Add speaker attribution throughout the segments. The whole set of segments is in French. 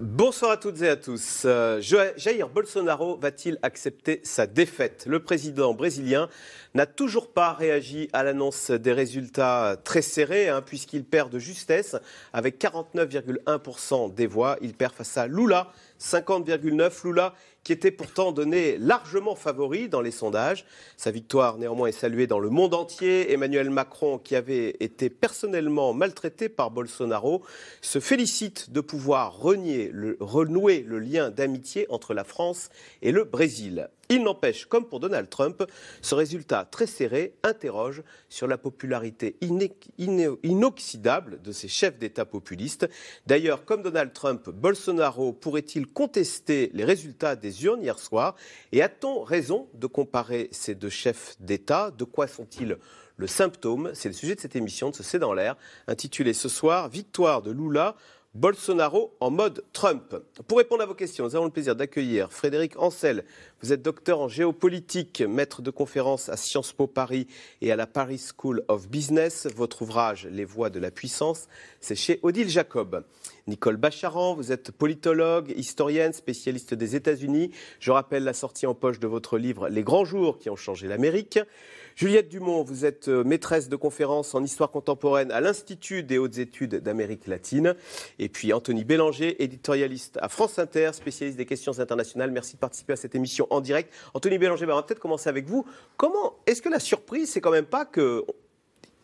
Speaker 1: Bonsoir à toutes et à tous. Euh, Jair Bolsonaro va-t-il accepter sa défaite? Le président brésilien n'a toujours pas réagi à l'annonce des résultats très serrés, hein, puisqu'il perd de justesse avec 49,1% des voix. Il perd face à Lula, 50,9%. Lula qui était pourtant donné largement favori dans les sondages. Sa victoire néanmoins est saluée dans le monde entier. Emmanuel Macron, qui avait été personnellement maltraité par Bolsonaro, se félicite de pouvoir renouer le lien d'amitié entre la France et le Brésil. Il n'empêche, comme pour Donald Trump, ce résultat très serré interroge sur la popularité inoxydable de ces chefs d'État populistes. D'ailleurs, comme Donald Trump, Bolsonaro pourrait-il contester les résultats des urnes hier soir? Et a-t-on raison de comparer ces deux chefs d'État? De quoi sont-ils le symptôme? C'est le sujet de cette émission de ce C'est dans l'air, intitulée ce soir Victoire de Lula Bolsonaro en mode Trump. Pour répondre à vos questions, nous avons le plaisir d'accueillir Frédéric Ancel. Vous êtes docteur en géopolitique, maître de conférences à Sciences Po Paris et à la Paris School of Business. Votre ouvrage Les voies de la puissance, c'est chez Odile Jacob. Nicole Bacharan, vous êtes politologue, historienne, spécialiste des États-Unis. Je rappelle la sortie en poche de votre livre Les grands jours qui ont changé l'Amérique. Juliette Dumont, vous êtes euh, maîtresse de conférences en histoire contemporaine à l'Institut des hautes études d'Amérique latine. Et puis Anthony Bélanger, éditorialiste à France Inter, spécialiste des questions internationales. Merci de participer à cette émission en direct. Anthony Bélanger, bah, on va peut-être commencer avec vous. Comment est-ce que la surprise, c'est quand même pas que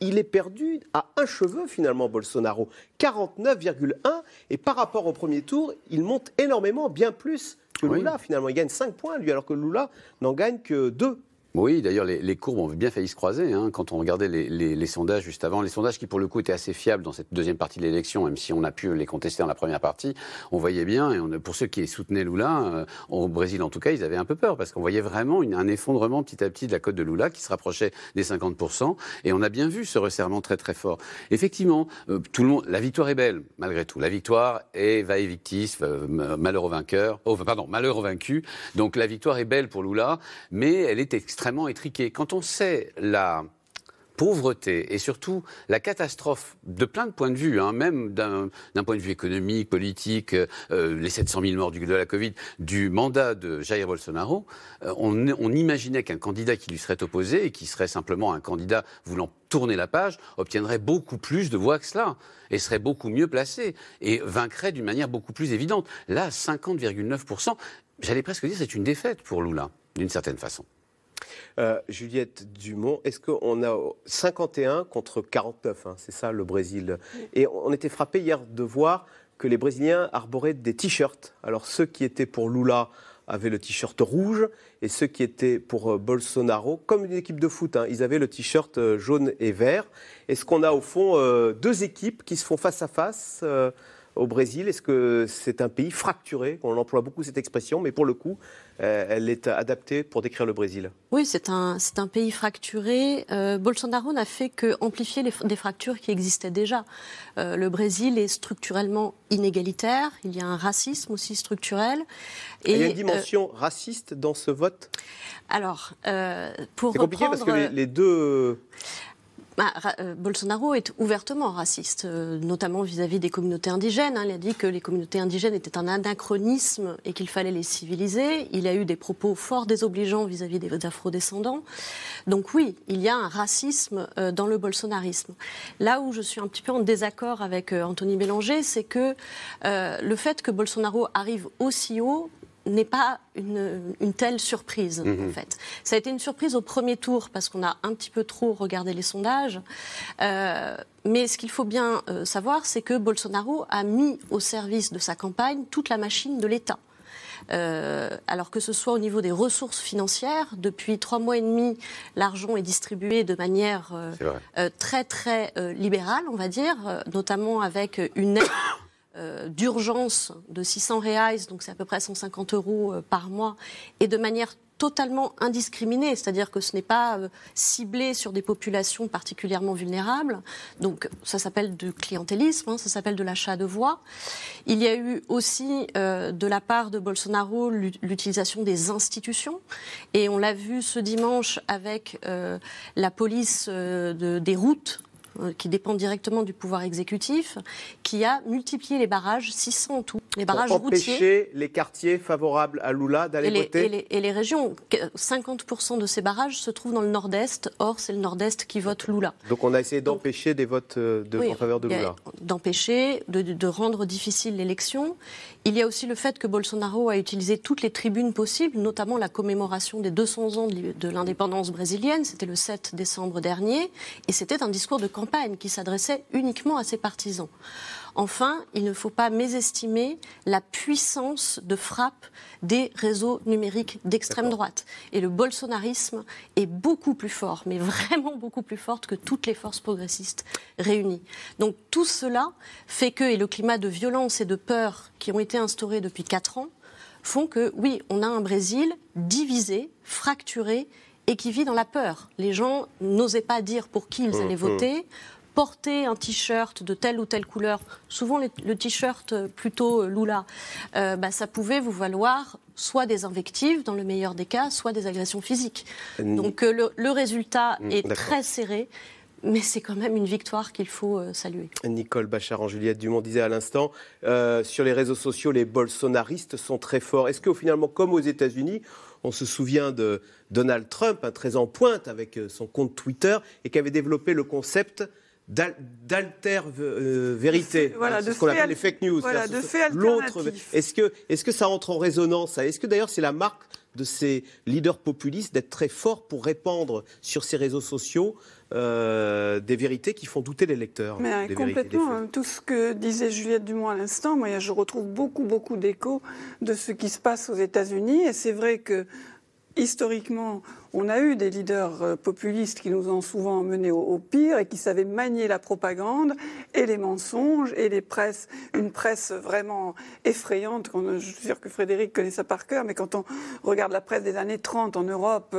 Speaker 1: il est perdu à un cheveu finalement, Bolsonaro? 49,1 et par rapport au premier tour, il monte énormément, bien plus que Lula finalement. Il gagne 5 points lui, alors que Lula n'en gagne que 2.
Speaker 2: Oui, d'ailleurs, les, courbes ont bien failli se croiser hein, quand on regardait les, sondages juste avant. Les sondages qui, pour le coup, étaient assez fiables dans cette deuxième partie de l'élection, même si on a pu les contester dans la première partie. On voyait bien, et pour ceux qui soutenaient Lula, euh, au Brésil en tout cas, ils avaient un peu peur, parce qu'on voyait vraiment un effondrement petit à petit de la cote de Lula qui se rapprochait des 50%. Et on a bien vu ce resserrement très très fort. Effectivement, euh, tout le monde, la victoire est belle, malgré tout. La victoire est va et victis, euh, malheur au vainqueur, oh, pardon, malheur au vaincu. Donc la victoire est belle pour Lula, mais elle est extrêmement étriqué. Quand on sait la pauvreté et surtout la catastrophe de plein de points de vue, hein, même d'un point de vue économique, politique, euh, les 700 000 morts du, de la Covid, du mandat de Jair Bolsonaro, euh, on, on, imaginait qu'un candidat qui lui serait opposé et qui serait simplement un candidat voulant tourner la page obtiendrait beaucoup plus de voix que cela et serait beaucoup mieux placé et vaincrait d'une manière beaucoup plus évidente. Là, 50,9%, j'allais presque dire c'est une défaite pour Lula, d'une certaine façon.
Speaker 1: Euh, Juliette Dumont, est-ce qu'on a 51 contre 49 hein, C'est ça le Brésil? Et on était frappé hier de voir que les Brésiliens arboraient des t-shirts. Alors ceux qui étaient pour Lula avaient le t-shirt rouge et ceux qui étaient pour euh, Bolsonaro, comme une équipe de foot, hein, ils avaient le t-shirt euh, jaune et vert. Est-ce qu'on a au fond deux équipes qui se font face à face au Brésil? Est-ce que c'est un pays fracturé? On emploie beaucoup cette expression, mais pour le coup, euh, elle est adaptée pour décrire le Brésil.
Speaker 3: Oui, c'est un, c'est un pays fracturé. Euh, Bolsonaro n'a fait que amplifier les, des fractures qui existaient déjà. Euh, le Brésil est structurellement inégalitaire. Il y a un racisme aussi structurel.
Speaker 1: Et, il y a une dimension raciste dans ce vote?
Speaker 3: Alors, pour
Speaker 1: C'est compliqué parce que les deux
Speaker 3: bah, euh, Bolsonaro est ouvertement raciste, euh, notamment vis-à-vis des communautés indigènes. Hein. Il a dit que les communautés indigènes étaient un anachronisme et qu'il fallait les civiliser. Il a eu des propos fort désobligeants vis-à-vis des afrodescendants. Donc oui, il y a un racisme euh, dans le bolsonarisme. Là où je suis un petit peu en désaccord avec Anthony Bélanger, c'est que le fait que Bolsonaro arrive aussi haut n'est pas une, telle surprise, mhm. en fait. Ça a été une surprise au premier tour parce qu'on a un petit peu trop regardé les sondages. Euh, mais ce qu'il faut bien euh, savoir, c'est que Bolsonaro a mis au service de sa campagne toute la machine de l'État. Euh, alors que ce soit au niveau des ressources financières, depuis trois mois et demi, l'argent est distribué de manière très très libérale, on va dire, notamment avec une aide euh, d'urgence de 600 reais, donc c'est à peu près 150 euros euh, par mois, et de manière totalement indiscriminé, c'est-à-dire que ce n'est pas euh, ciblé sur des populations particulièrement vulnérables. Donc ça s'appelle du clientélisme, hein, ça s'appelle de l'achat de voix. Il y a eu aussi de la part de Bolsonaro l'utilisation des institutions, et on l'a vu ce dimanche avec la police de, des routes qui dépend directement du pouvoir exécutif, qui a multiplié les barrages, 600 en tout, les barrages
Speaker 1: Pour empêcher les quartiers favorables à Lula d'aller voter
Speaker 3: et les, et les, régions, 50% de ces barrages se trouvent dans le nord-est, or c'est le nord-est qui vote Lula.
Speaker 1: Donc on a essayé d'empêcher des votes euh, en faveur de Lula.
Speaker 3: D'empêcher, de, de, rendre difficile l'élection. Il y a aussi le fait que Bolsonaro a utilisé toutes les tribunes possibles, notamment la commémoration des 200 ans de l'indépendance brésilienne, c'était le 7 décembre dernier, et c'était un discours de campagne qui s'adressait uniquement à ses partisans. Enfin, il ne faut pas mésestimer la puissance de frappe des réseaux numériques d'extrême droite. Et le bolsonarisme est beaucoup plus fort, mais vraiment beaucoup plus fort que toutes les forces progressistes réunies. Donc tout cela fait que, et le climat de violence et de peur qui ont été instaurés depuis quatre ans, font que, oui, on a un Brésil divisé, fracturé et qui vit dans la peur. Les gens n'osaient pas dire pour qui ils mmh, allaient mmh. voter, porter un t-shirt de telle ou telle couleur, souvent le t-shirt plutôt euh, Lula, euh, bah, ça pouvait vous valoir soit des invectives dans le meilleur des cas, soit des agressions physiques. Donc euh, le, résultat mmh, est très serré. Mais c'est quand même une victoire qu'il faut saluer.
Speaker 1: Nicole Bachar en Juliette Dumont disait à l'instant, sur les réseaux sociaux, les bolsonaristes sont très forts. Est-ce que finalement, comme aux États-Unis, on se souvient de Donald Trump, un très en pointe avec son compte Twitter, et qui avait développé le concept d'alter euh, vérité,
Speaker 4: voilà,
Speaker 1: ce qu'on appelle les fake news.
Speaker 4: Voilà, de fait L'autre,
Speaker 1: est-ce que, est-ce que ça entre en résonance Est-ce que d'ailleurs c'est la marque de ces leaders populistes d'être très forts pour répandre sur ces réseaux sociaux euh, des vérités qui font douter les lecteurs.
Speaker 4: Mais complètement. Hein. tout ce que disait Juliette Dumont à l'instant, moi, je retrouve beaucoup, beaucoup d'échos de ce qui se passe aux États-Unis. Et c'est vrai que historiquement, on a eu des leaders euh, populistes qui nous ont souvent menés au, pire et qui savaient manier la propagande et les mensonges et les presses, une presse vraiment effrayante. Je suis sûr que Frédéric connaît ça par cœur, mais quand on regarde la presse des années 30 en Europe,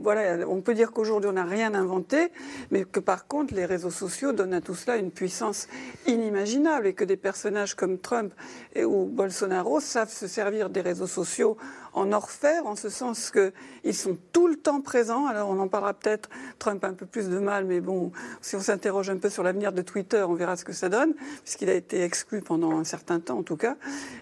Speaker 4: voilà, on peut dire qu'aujourd'hui on n'a rien inventé, mais que par contre les réseaux sociaux donnent à tout cela une puissance inimaginable et que des personnages comme Trump ou Bolsonaro savent se servir des réseaux sociaux en orfèvre, en ce sens qu'ils sont tout le temps présents. Alors on en parlera peut-être, Trump a un peu plus de mal, mais bon, si on s'interroge un peu sur l'avenir de Twitter, on verra ce que ça donne, puisqu'il a été exclu pendant un certain temps en tout cas.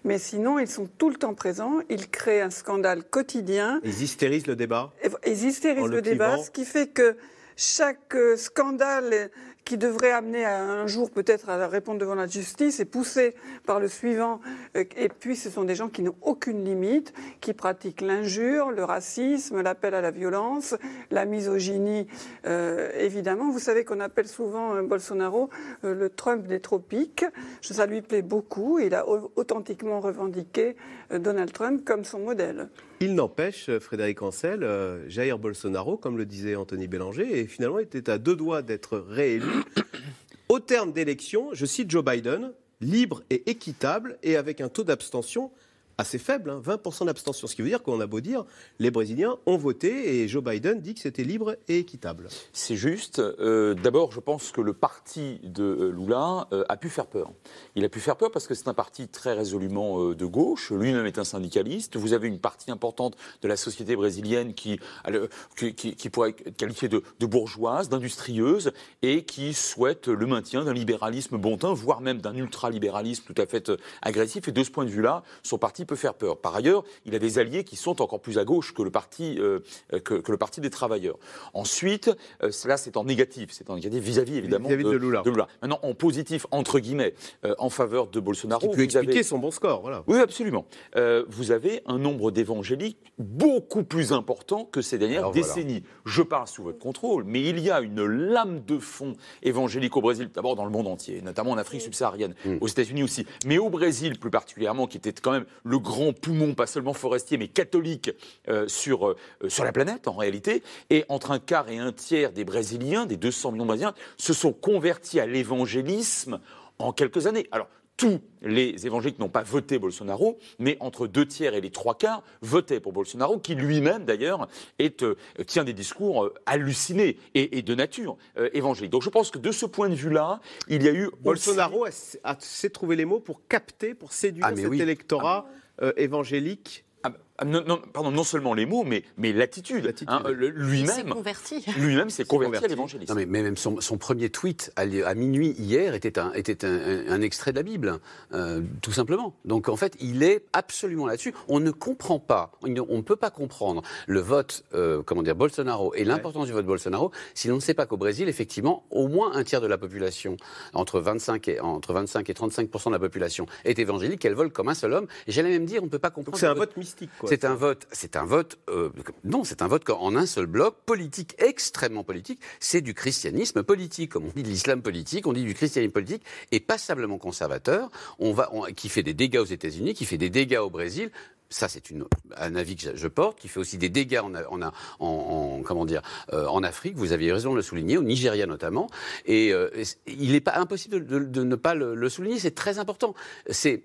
Speaker 4: Mais sinon, ils sont tout le temps présents, ils créent un scandale quotidien.
Speaker 1: Ils hystérisent le débat.
Speaker 4: Ils hystérisent le débat, ce qui fait que chaque scandale qui devrait amener un jour peut-être à répondre devant la justice et poussé par le suivant. Euh, et puis ce sont des gens qui n'ont aucune limite, qui pratiquent l'injure, le racisme, l'appel à la violence, la misogynie, euh, évidemment. Vous savez qu'on appelle souvent euh, Bolsonaro le Trump des tropiques. Ça lui plaît beaucoup. Il a authentiquement revendiqué Donald Trump comme son modèle.
Speaker 1: Il n'empêche, Frédéric Ancel, Jair Bolsonaro, comme le disait Anthony Bélanger, et finalement était à deux doigts d'être réélu au terme d'élections, je cite Joe Biden, libre et équitable et avec un taux d'abstention assez faible, 20% hein, d'abstention. Ce qui veut dire qu'on a beau dire, les Brésiliens ont voté et Joe Biden dit que c'était libre et équitable.
Speaker 5: C'est juste. Euh, d'abord, je pense que le parti de euh, Lula euh, a pu faire peur. Il a pu faire peur parce que c'est un parti très résolument de gauche. Lui-même est un syndicaliste. Vous avez une partie importante de la société brésilienne qui, qui, pourrait être qualifiée de, bourgeoise, d'industrieuse et qui souhaite le maintien d'un libéralisme bon teint, voire même d'un ultralibéralisme tout à fait agressif. Et de ce point de vue-là, son parti peut faire peur. Par ailleurs, il a des alliés qui sont encore plus à gauche que le parti, euh, que, le parti des travailleurs. Ensuite, euh, cela c'est en négatif, c'est en négatif vis-à-vis évidemment
Speaker 1: de, Lula.
Speaker 5: Maintenant, en positif entre guillemets, euh, en faveur de Bolsonaro.
Speaker 1: Qui peut expliquer son bon score, voilà.
Speaker 5: Oui, absolument. vous avez un nombre d'évangéliques beaucoup plus important que ces dernières décennies. Je parle sous votre contrôle, mais il y a une lame de fond évangélique au Brésil, d'abord dans le monde entier, notamment en Afrique subsaharienne, aux États-Unis aussi, mais au Brésil plus particulièrement, qui était quand même le grand poumon, pas seulement forestier, mais catholique euh, sur, euh, sur la planète en réalité. Et entre un quart et un tiers des Brésiliens, des 200 millions de Brésiliens, se sont convertis à l'évangélisme en quelques années. Alors, tous les évangéliques n'ont pas voté Bolsonaro, mais entre deux tiers et les trois quarts votaient pour Bolsonaro, qui lui-même d'ailleurs euh, tient des discours euh, hallucinés et, de nature euh, évangélique. Donc je pense que de ce point de vue-là, il y a eu
Speaker 1: Bolsonaro a, trouvé les mots pour capter, pour séduire ah, cet électorat évangélique.
Speaker 5: Ah, ah, non, pardon, non seulement les mots, mais, mais l'attitude. Hein, lui-même. Lui-même s'est converti à l'évangélisme.
Speaker 2: Mais, mais, même son, premier tweet à, minuit hier était un, était un, extrait de la Bible, euh, tout simplement. Donc en fait, il est absolument là-dessus. On ne comprend pas, on ne peut pas comprendre le vote, euh, comment dire, Bolsonaro et l'importance du vote Bolsonaro si l'on ne sait pas qu'au Brésil, effectivement, au moins un tiers de la population, entre 25 et, entre 25 et 35% de la population, est évangélique, qu'elle vole comme un seul homme. Et j'allais même dire, on ne peut pas comprendre.
Speaker 1: C'est un vote mystique, quoi.
Speaker 2: C'est un vote, c'est un vote, euh, non, c'est un vote en un seul bloc, politique, extrêmement politique. C'est du christianisme politique, comme on dit de l'islam politique, on dit du christianisme politique, et passablement conservateur, on va, qui fait des dégâts aux États-Unis, qui fait des dégâts au Brésil, ça c'est un avis que je porte, qui fait aussi des dégâts en, en, en comment dire, euh, en Afrique, vous aviez raison de le souligner, au Nigeria notamment, et euh, il n'est pas impossible de, ne pas le, le souligner, c'est très important. C'est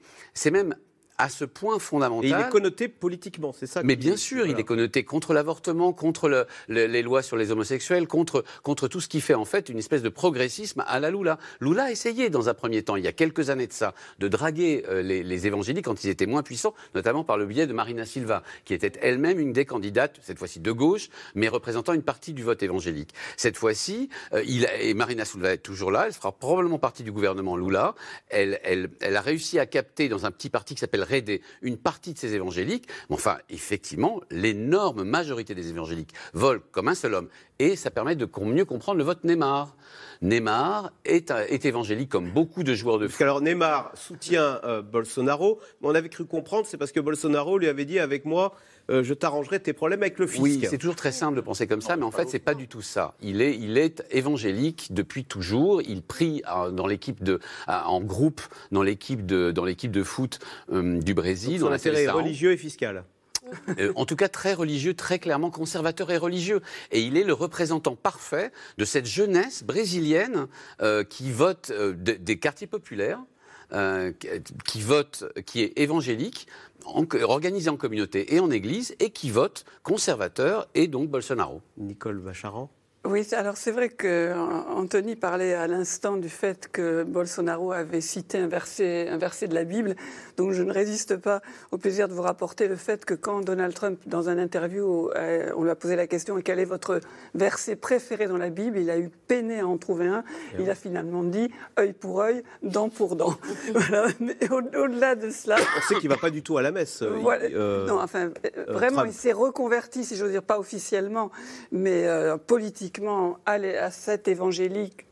Speaker 2: même à ce point fondamental.
Speaker 1: Et il est connoté politiquement, c'est ça
Speaker 2: Mais bien sûr, il est connoté contre l'avortement, contre les lois sur les homosexuels, contre, contre tout ce qui fait en fait une espèce de progressisme à la Lula. Lula a essayé dans un premier temps, il y a quelques années de ça, de draguer euh, les, évangéliques quand ils étaient moins puissants, notamment par le biais de Marina Silva, qui était elle-même une des candidates, cette fois-ci de gauche, mais représentant une partie du vote évangélique. Cette fois-ci, euh, il et Marina Silva est toujours là, elle fera probablement partie du gouvernement Lula. Elle, elle, elle a réussi à capter dans un petit parti qui s'appelle aider une partie de ces évangéliques. Mais enfin, effectivement, l'énorme majorité des évangéliques volent comme un seul homme. Et ça permet de mieux comprendre le vote Neymar. Neymar est, est évangélique comme beaucoup de joueurs de foot.
Speaker 1: Alors Neymar soutient euh, Bolsonaro, mais on avait cru comprendre, c'est parce que Bolsonaro lui avait dit avec moi, euh, je t'arrangerai tes problèmes avec le fisc.
Speaker 2: Oui, c'est toujours très simple de penser comme ça, mais en fait, c'est pas du tout ça. Il est, il est évangélique depuis toujours. Il prie euh, dans l'équipe de, en groupe dans l'équipe de, dans l'équipe de foot euh, du Brésil.
Speaker 1: son intérêt religieux et fiscal.
Speaker 2: En tout cas très religieux, très clairement conservateur et religieux. Et il est le représentant parfait de cette jeunesse brésilienne qui vote des quartiers populaires, qui vote, qui est évangélique, organisé en communauté et en église et qui vote conservateur et donc Bolsonaro.
Speaker 1: Nicole Vacharan
Speaker 4: oui, alors c'est vrai que Anthony parlait à l'instant du fait que Bolsonaro avait cité un verset, un verset de la Bible. Donc je ne résiste pas au plaisir de vous rapporter le fait que quand Donald Trump, dans un interview, euh, on lui a posé la question quel est votre verset préféré dans la Bible, il a eu peiné à en trouver un. Il a finalement dit œil pour œil, dent pour dent. voilà. Mais au-delà de cela,
Speaker 1: on sait qu'il va pas du tout à la messe.
Speaker 4: Euh, non, enfin, euh, vraiment, il s'est reconverti, si j'ose dire, pas officiellement, mais politiquement à cet évangélique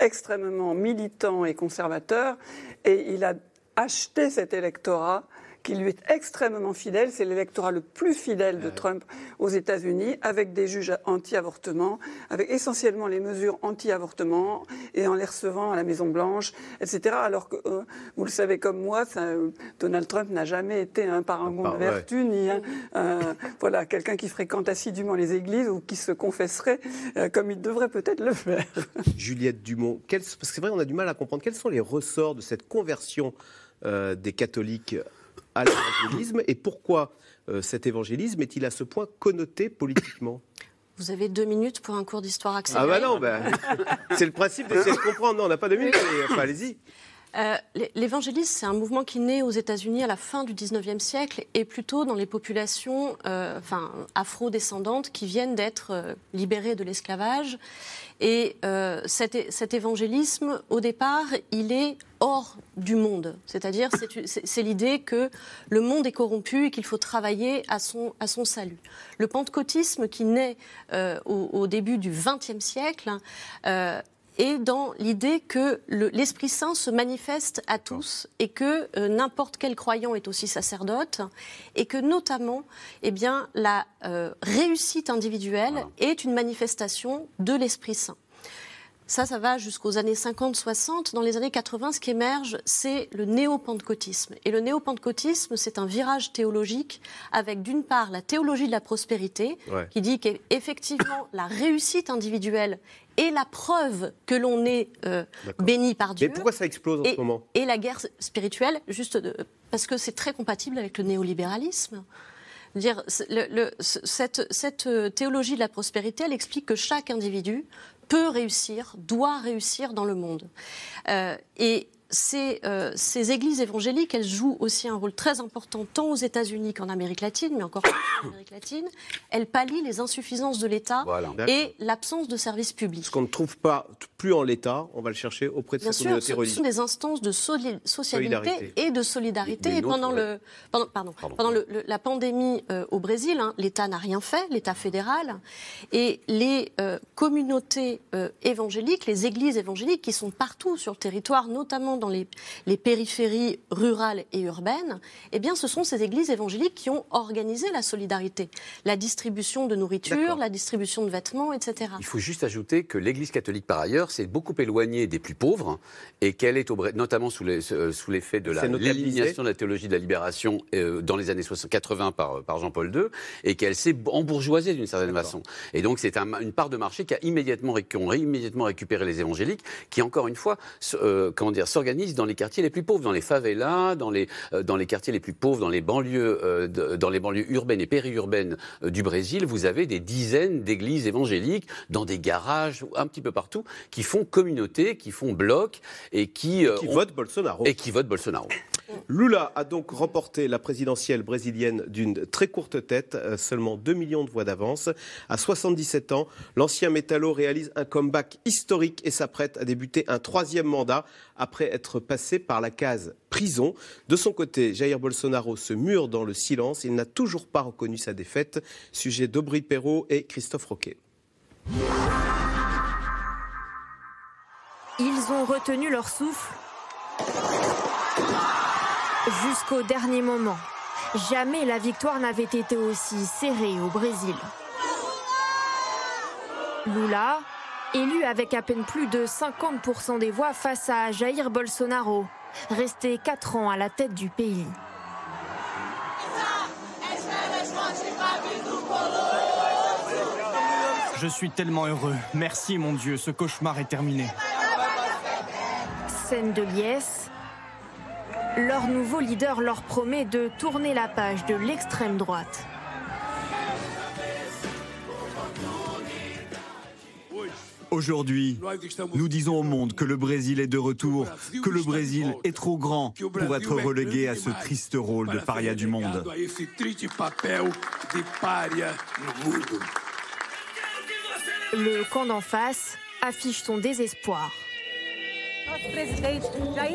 Speaker 4: extrêmement militant et conservateur, et il a acheté cet électorat qui lui est extrêmement fidèle. C'est l'électorat le plus fidèle de Trump aux États-Unis, avec des juges anti-avortement, avec essentiellement les mesures anti-avortement et en les recevant à la Maison-Blanche, etc. Alors que, euh, vous le savez comme moi, Donald Trump n'a jamais été un parangon de vertu, ni voilà, quelqu'un qui fréquente assidûment les églises ou qui se confesserait euh, comme il devrait peut-être le faire.
Speaker 1: Juliette Dumont, parce que c'est vrai, on a du mal à comprendre quels sont les ressorts de cette conversion euh, des catholiques à l'évangélisme et pourquoi euh, cet évangélisme est-il à ce point connoté politiquement?
Speaker 3: Vous avez deux minutes pour un cours d'histoire accéléré.
Speaker 1: Ah bah non, bah, c'est le principe d'essayer de comprendre. Non, on n'a pas deux minutes, allez-y.
Speaker 3: Euh, l'évangélisme, c'est un mouvement qui naît aux États-Unis à la fin du 19e siècle et plutôt dans les populations euh, enfin, afro-descendantes qui viennent d'être euh, libérées de l'esclavage. Et cet, évangélisme, au départ, il est hors du monde. C'est-à-dire, c'est l'idée que le monde est corrompu et qu'il faut travailler à son, à son salut. Le pentecôtisme, qui naît au, au, début du XXe siècle, et dans l'idée que l'Esprit Saint se manifeste à tous et que euh, n'importe quel croyant est aussi sacerdote et que notamment eh bien, la euh, réussite individuelle est une manifestation de l'Esprit Saint. Ça, ça va jusqu'aux années 50-60. Dans les années 80, ce qui émerge, c'est le néo-pentecôtisme. Et le néo-pentecôtisme, c'est un virage théologique avec, d'une part, la théologie de la prospérité,
Speaker 1: Ouais.
Speaker 3: qui dit qu'effectivement, la réussite individuelle est la preuve que l'on est euh, béni par Dieu.
Speaker 1: Mais pourquoi ça explose en
Speaker 3: et,
Speaker 1: ce moment?
Speaker 3: et la guerre spirituelle, juste de- parce que c'est très compatible avec le néolibéralisme. Dire, c'est- le- le- ce- cette, cette euh, théologie de la prospérité, elle explique que chaque individu peut réussir, doit réussir dans le monde. Euh, ces, euh, ces églises évangéliques, elles jouent aussi un rôle très important tant aux États-Unis qu'en Amérique latine, mais encore plus en Amérique latine. Elles pallient les insuffisances de l'État
Speaker 2: Voilà.
Speaker 3: Et l'absence de services publics.
Speaker 1: Ce qu'on ne trouve pas plus en l'État, on va le chercher auprès de
Speaker 3: Bien
Speaker 1: sa
Speaker 3: sûr,
Speaker 1: communauté
Speaker 3: ce sont des instances de soli- socialité
Speaker 1: Solidarité.
Speaker 3: et de solidarité. Et pendant,
Speaker 2: autre,
Speaker 3: le, pendant, pardon,
Speaker 2: Pardon.
Speaker 3: pendant le- le- la pandémie euh, au Brésil, hein, l'État n'a rien fait, l'État fédéral, et les euh, communautés euh, évangéliques, les églises évangéliques qui sont partout sur le territoire, notamment dans les, les périphéries rurales et urbaines, eh bien, ce sont ces églises évangéliques qui ont organisé la solidarité, la distribution de nourriture, la distribution de vêtements, etc.
Speaker 2: Il faut juste ajouter que l'Église catholique, par ailleurs, s'est beaucoup éloignée des plus pauvres et qu'elle est, au notamment sous euh, sous l'effet de l'élimination de la théologie de la libération euh, dans les années 60 80 par, par Jean-Paul II et qu'elle s'est embourgeoisée d'une certaine façon. Et donc, c'est un- une part de marché qui a immédiatement, ré- qui ont ré- immédiatement récupéré les évangéliques, qui, encore une fois, euh, comment dire, s'organisent dans les quartiers les plus pauvres, dans les favelas, dans les, euh, dans les quartiers les plus pauvres, dans les banlieues, euh, dans les banlieues urbaines et périurbaines euh, du Brésil. Vous avez des dizaines d'églises évangéliques dans des garages, un petit peu partout, qui font communauté, qui font bloc et qui,
Speaker 1: Qui
Speaker 2: ont-
Speaker 1: vote Bolsonaro.
Speaker 2: et qui votent Bolsonaro.
Speaker 1: Lula a donc remporté la présidentielle brésilienne d'une très courte tête, euh, seulement 2 millions de voix d'avance. À 77 ans, l'ancien métallo réalise un comeback historique et s'apprête à débuter un troisième mandat après être passé par la case prison. De son côté, Jair Bolsonaro se mure dans le silence. Il n'a toujours pas reconnu sa défaite. Sujet d'Aubry Perrault et Christophe Roquet.
Speaker 6: Ils ont retenu leur souffle jusqu'au dernier moment. Jamais la victoire n'avait été aussi serrée au Brésil. Lula, élu avec à peine plus de 50% des voix face à Jair Bolsonaro, resté 4 ans à la tête du pays.
Speaker 7: Je suis tellement heureux. Merci mon Dieu, ce cauchemar est terminé.
Speaker 6: Scène de liesse. Leur nouveau leader leur promet de tourner la page de l'extrême droite.
Speaker 8: Aujourd'hui, nous disons au monde que le Brésil est de retour, que le Brésil est trop grand pour être relégué à ce triste rôle de paria du monde.
Speaker 6: Le camp d'en face affiche son désespoir.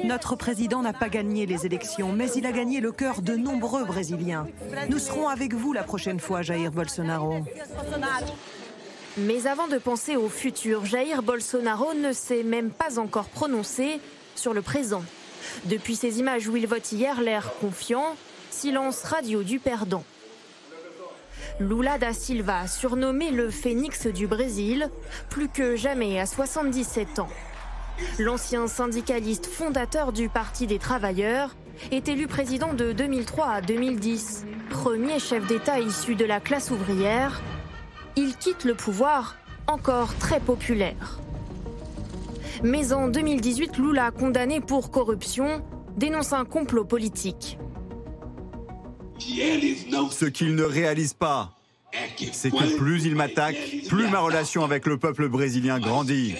Speaker 9: Notre président n'a pas gagné les élections, mais il a gagné le cœur de nombreux Brésiliens. Nous serons avec vous la prochaine fois, Jair Bolsonaro.
Speaker 6: Mais avant de penser au futur, Jair Bolsonaro ne s'est même pas encore prononcé sur le présent. Depuis ces images où il vote hier, l'air confiant, silence radio du perdant. Lula da Silva, surnommé le phénix du Brésil, plus que jamais à 77 ans. L'ancien syndicaliste fondateur du Parti des travailleurs est élu président de 2003 à 2010. Premier chef d'État issu de la classe ouvrière, il quitte le pouvoir encore très populaire. Mais en 2018, Lula, condamné pour corruption, dénonce un complot politique.
Speaker 8: Ce qu'ils ne réalisent pas, c'est que plus ils m'attaquent, plus ma relation avec le peuple brésilien grandit.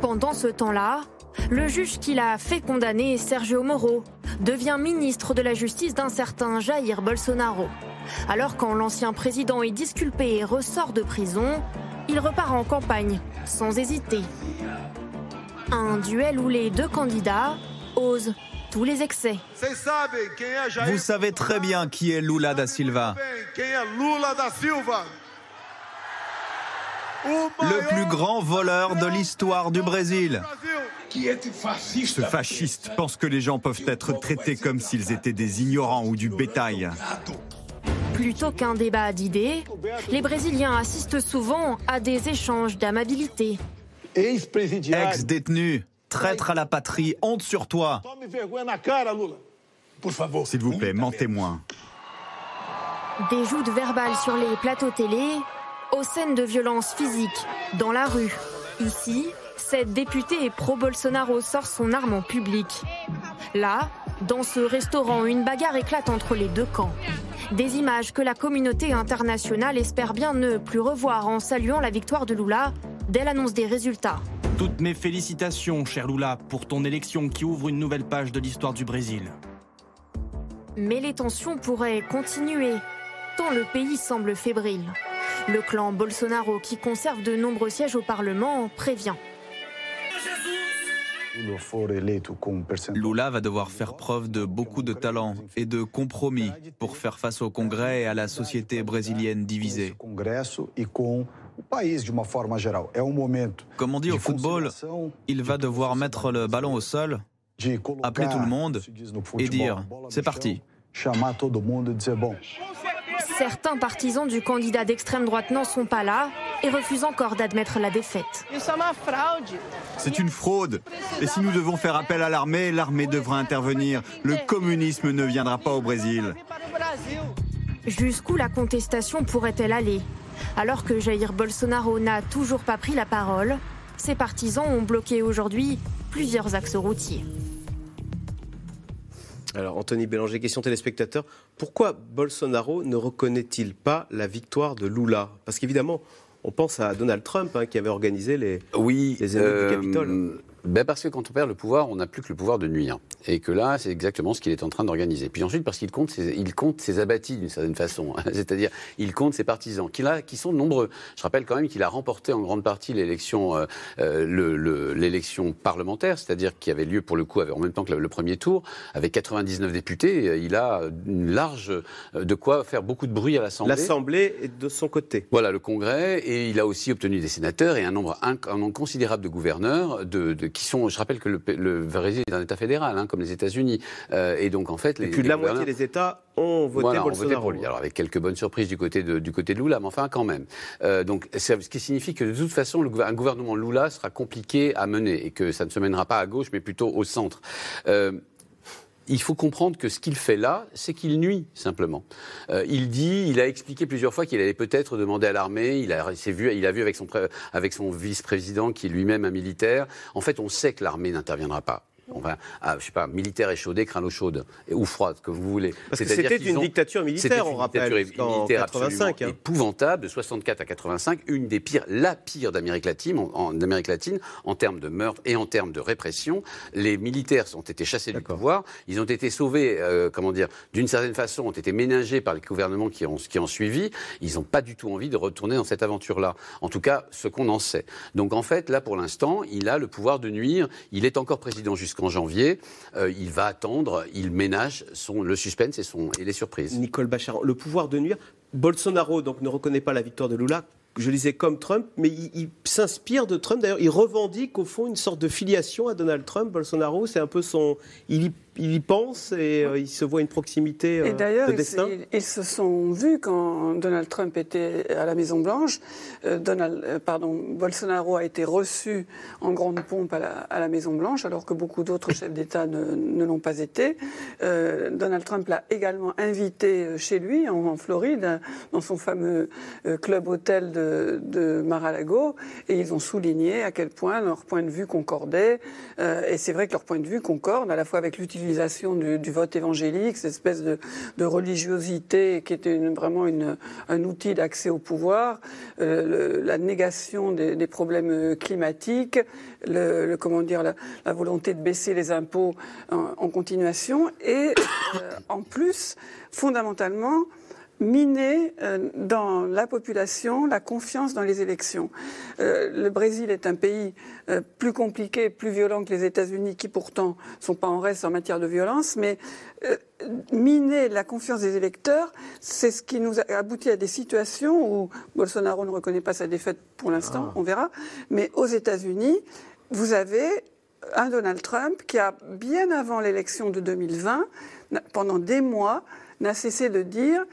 Speaker 6: Pendant ce temps-là, le juge qui l'a fait condamner, Sergio Moro, devient ministre de la Justice d'un certain Jair Bolsonaro. Alors quand l'ancien président est disculpé et ressort de prison, il repart en campagne, sans hésiter. Un duel où les deux candidats osent tous les excès.
Speaker 8: Vous savez très bien qui est Lula da Silva. Le plus grand voleur de l'histoire du Brésil. Ce fasciste pense que les gens peuvent être traités comme s'ils étaient des ignorants ou du bétail.
Speaker 6: Plutôt qu'un débat d'idées, les Brésiliens assistent souvent à des échanges d'amabilité.
Speaker 8: Ex-détenu, traître à la patrie, honte sur toi. S'il vous plaît, mentez-moi.
Speaker 6: Des joutes verbales sur les plateaux télé, aux scènes de violence physique, dans la rue. Ici, cette députée pro-Bolsonaro sort son arme en public. Là, dans ce restaurant, une bagarre éclate entre les deux camps. Des images que la communauté internationale espère bien ne plus revoir en saluant la victoire de Lula dès l'annonce des résultats.
Speaker 7: Toutes mes félicitations, cher Lula, pour ton élection qui ouvre une nouvelle page de l'histoire du Brésil.
Speaker 6: Mais les tensions pourraient continuer, tant le pays semble fébrile. Le clan Bolsonaro, qui conserve de nombreux sièges au Parlement, prévient.
Speaker 8: Lula va devoir faire preuve de beaucoup de talent et de compromis pour faire face au Congrès et à la société brésilienne divisée. Comme on dit au football, il va devoir mettre le ballon au sol, appeler tout le monde et dire c'est parti.
Speaker 6: Certains partisans du candidat d'extrême droite n'en sont pas là et refusent encore d'admettre la défaite.
Speaker 8: C'est une fraude. Et si nous devons faire appel à l'armée, l'armée devra intervenir. Le communisme ne viendra pas au Brésil.
Speaker 6: Jusqu'où la contestation pourrait-elle aller? Alors que Jair Bolsonaro n'a toujours pas pris la parole, ses partisans ont bloqué aujourd'hui plusieurs axes routiers.
Speaker 1: Alors, Anthony Bélanger, question téléspectateur. Pourquoi Bolsonaro ne reconnaît-il pas la victoire de Lula? Parce qu'évidemment, on pense à Donald Trump hein, qui avait organisé les,
Speaker 2: oui,
Speaker 1: les émeutes du Capitole.
Speaker 2: Euh, ben Parce que quand on perd le pouvoir, on n'a plus que le pouvoir de nuire. Et que là, c'est exactement ce qu'il est en train d'organiser. Puis ensuite, parce qu'il compte, ses, il compte ses abattis d'une certaine façon. C'est-à-dire, il compte ses partisans, qui, là, qui sont nombreux. Je rappelle quand même qu'il a remporté en grande partie l'élection euh, euh, le, le, l'élection parlementaire, c'est-à-dire qui avait lieu pour le coup en même temps que le, premier tour, avec 99 députés. Il a une large de quoi faire beaucoup de bruit à l'Assemblée.
Speaker 1: L'Assemblée est de son côté.
Speaker 2: Voilà, le Congrès. Et il a aussi obtenu des sénateurs et un nombre, un, un nombre considérable de gouverneurs de, de qui sont, je rappelle que le, le Brésil est un État fédéral, hein, comme les États-Unis, euh, et donc en fait, les,
Speaker 1: et plus de la moitié des États ont voté
Speaker 2: voilà,
Speaker 1: Bolsonaro.
Speaker 2: Ont voté pour lui. Alors avec quelques bonnes surprises du côté de, du côté de Lula, mais enfin quand même. Euh, donc, ce qui signifie que de toute façon, le, un gouvernement Lula sera compliqué à mener et que ça ne se mènera pas à gauche, mais plutôt au centre. Euh, il faut comprendre que ce qu'il fait là, c'est qu'il nuit simplement. Euh, il dit, il a expliqué plusieurs fois qu'il allait peut-être demander à l'armée. Il a, vu, il a vu avec son, avec son vice-président qui est lui-même un militaire. En fait, on sait que l'armée n'interviendra pas. Enfin, ah, je sais pas, militaire échaudé, crâne chaude, ou froide, que vous voulez.
Speaker 1: Parce que c'était une ont, dictature militaire, on rappelle,
Speaker 2: en militaire 85, hein. épouvantable, de 64 à 85, une des pires, la pire d'Amérique latine, en, en Amérique latine, en termes de meurtre et en termes de répression. Les militaires ont été chassés du pouvoir, ils ont été sauvés, euh, comment dire, d'une certaine façon, ont été ménagés par les gouvernements qui ont, qui ont suivi. Ils n'ont pas du tout envie de retourner dans cette aventure-là. En tout cas, ce qu'on en sait. Donc en fait, là, pour l'instant, il a le pouvoir de nuire. Il est encore président jusqu'à en janvier, euh, il va attendre, il ménage son, le suspense et, son, et les surprises.
Speaker 1: Nicole Bachar, le pouvoir de nuire. Bolsonaro donc ne reconnaît pas la victoire de Lula. Je lisais comme Trump, mais il, s'inspire de Trump. D'ailleurs, il revendique au fond une sorte de filiation à Donald Trump. Bolsonaro, c'est un peu son. Il y pense et euh, il se voit une proximité euh,
Speaker 4: et d'ailleurs,
Speaker 1: de destin.
Speaker 4: Ils, ils, se sont vus quand Donald Trump était à la Maison Blanche. Euh, Donald, pardon, Bolsonaro a été reçu en grande pompe à la, à la Maison Blanche, alors que beaucoup d'autres chefs d'État ne, ne l'ont pas été. Euh, Donald Trump l'a également invité chez lui, en, en, Floride, dans son fameux club hôtel de, de Mar-a-Lago, et ils ont souligné à quel point leur point de vue concordait. et c'est vrai que leur point de vue concorde à la fois avec l'utilisation l'utilisation du, vote évangélique, cette espèce de, religiosité qui était vraiment un outil d'accès au pouvoir, euh, la négation des, problèmes climatiques, le, comment dire, la, volonté de baisser les impôts en, en continuation, et euh, en plus, fondamentalement, miner euh, dans la population la confiance dans les élections. Euh, le Brésil est un pays euh, plus compliqué, plus violent que les États-Unis, qui pourtant sont pas en reste en matière de violence, mais miner la confiance des électeurs, c'est ce qui nous a abouti à des situations où Bolsonaro ne reconnaît pas sa défaite pour l'instant, ah. on verra, mais aux États-Unis, vous avez un Donald Trump qui a, bien avant l'élection de 2020, pendant des mois, n'a cessé de dire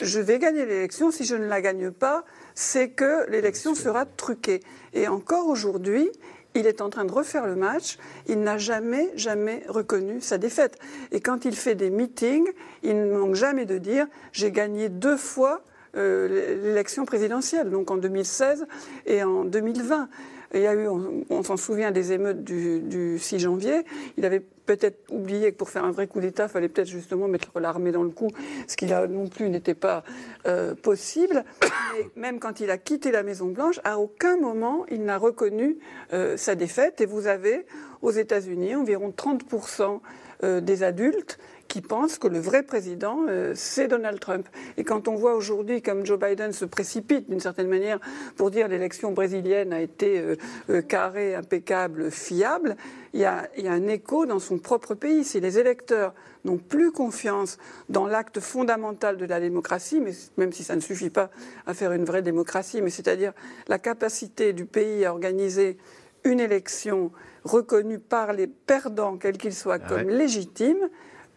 Speaker 4: je vais gagner l'élection. Si je ne la gagne pas, c'est que l'élection sera truquée. Et encore aujourd'hui, il est en train de refaire le match. Il n'a jamais, jamais reconnu sa défaite. Et quand il fait des meetings, il ne manque jamais de dire j'ai gagné deux fois euh, l'élection présidentielle, donc en 2016 et en 2020. Il y a eu, on, s'en souvient des émeutes du, 6 janvier. Il avait peut-être oublié que pour faire un vrai coup d'État, il fallait peut-être justement mettre l'armée dans le coup, ce qui là non plus n'était pas euh, possible. Même quand il a quitté la Maison Blanche, à aucun moment il n'a reconnu euh, sa défaite. Et vous avez aux États-Unis environ 30% des adultes qui pensent que le vrai président, euh, c'est Donald Trump. Et quand on voit aujourd'hui comme Joe Biden se précipite d'une certaine manière pour dire l'élection brésilienne a été euh, euh, carrée, impeccable, fiable, il y, a, il y, a, un écho dans son propre pays. Si les électeurs n'ont plus confiance dans l'acte fondamental de la démocratie, mais même si ça ne suffit pas à faire une vraie démocratie, mais c'est-à-dire la capacité du pays à organiser une élection reconnue par les perdants, quels qu'ils soient, ah comme légitime,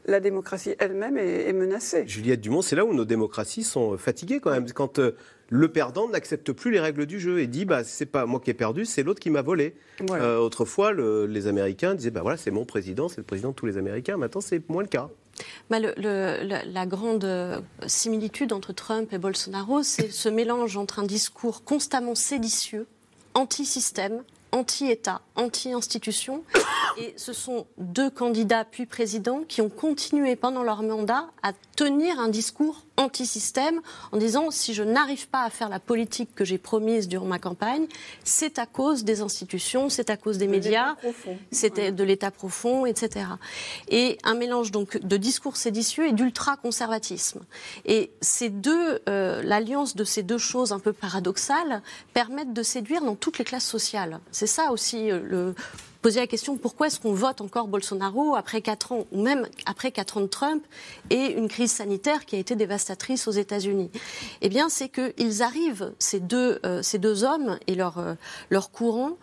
Speaker 4: la démocratie elle-même est, menacée.
Speaker 1: Juliette Dumont, c'est là où nos démocraties sont fatiguées quand même. Quand euh, le perdant n'accepte plus les règles du jeu et dit bah c'est pas moi qui ai perdu, c'est l'autre qui m'a volé. Euh, autrefois, les Américains disaient bah voilà c'est mon président, c'est le président de tous les Américains. Maintenant c'est moins le cas.
Speaker 3: Bah, la, grande euh, similitude entre Trump et Bolsonaro, c'est ce mélange entre un discours constamment séditieux, anti-système, anti-État, anti-institution. Et ce sont deux candidats puis présidents qui ont continué pendant leur mandat à tenir un discours anti-système en disant si je n'arrive pas à faire la politique que j'ai promise durant ma campagne, c'est à cause des institutions, c'est à cause des médias, c'était de l'État profond, etc. Et un mélange donc de discours séditieux et d'ultra-conservatisme. Et ces deux, euh, l'alliance de ces deux choses un peu paradoxales permettent de séduire dans toutes les classes sociales. C'est ça aussi euh, le poser la question pourquoi est-ce qu'on vote encore Bolsonaro après 4 ans, ou même après 4 ans de Trump et une crise sanitaire qui a été dévastatrice aux États-Unis? Eh bien, c'est qu'ils arrivent, ces deux, euh, ces deux hommes et leur, euh, leur courant,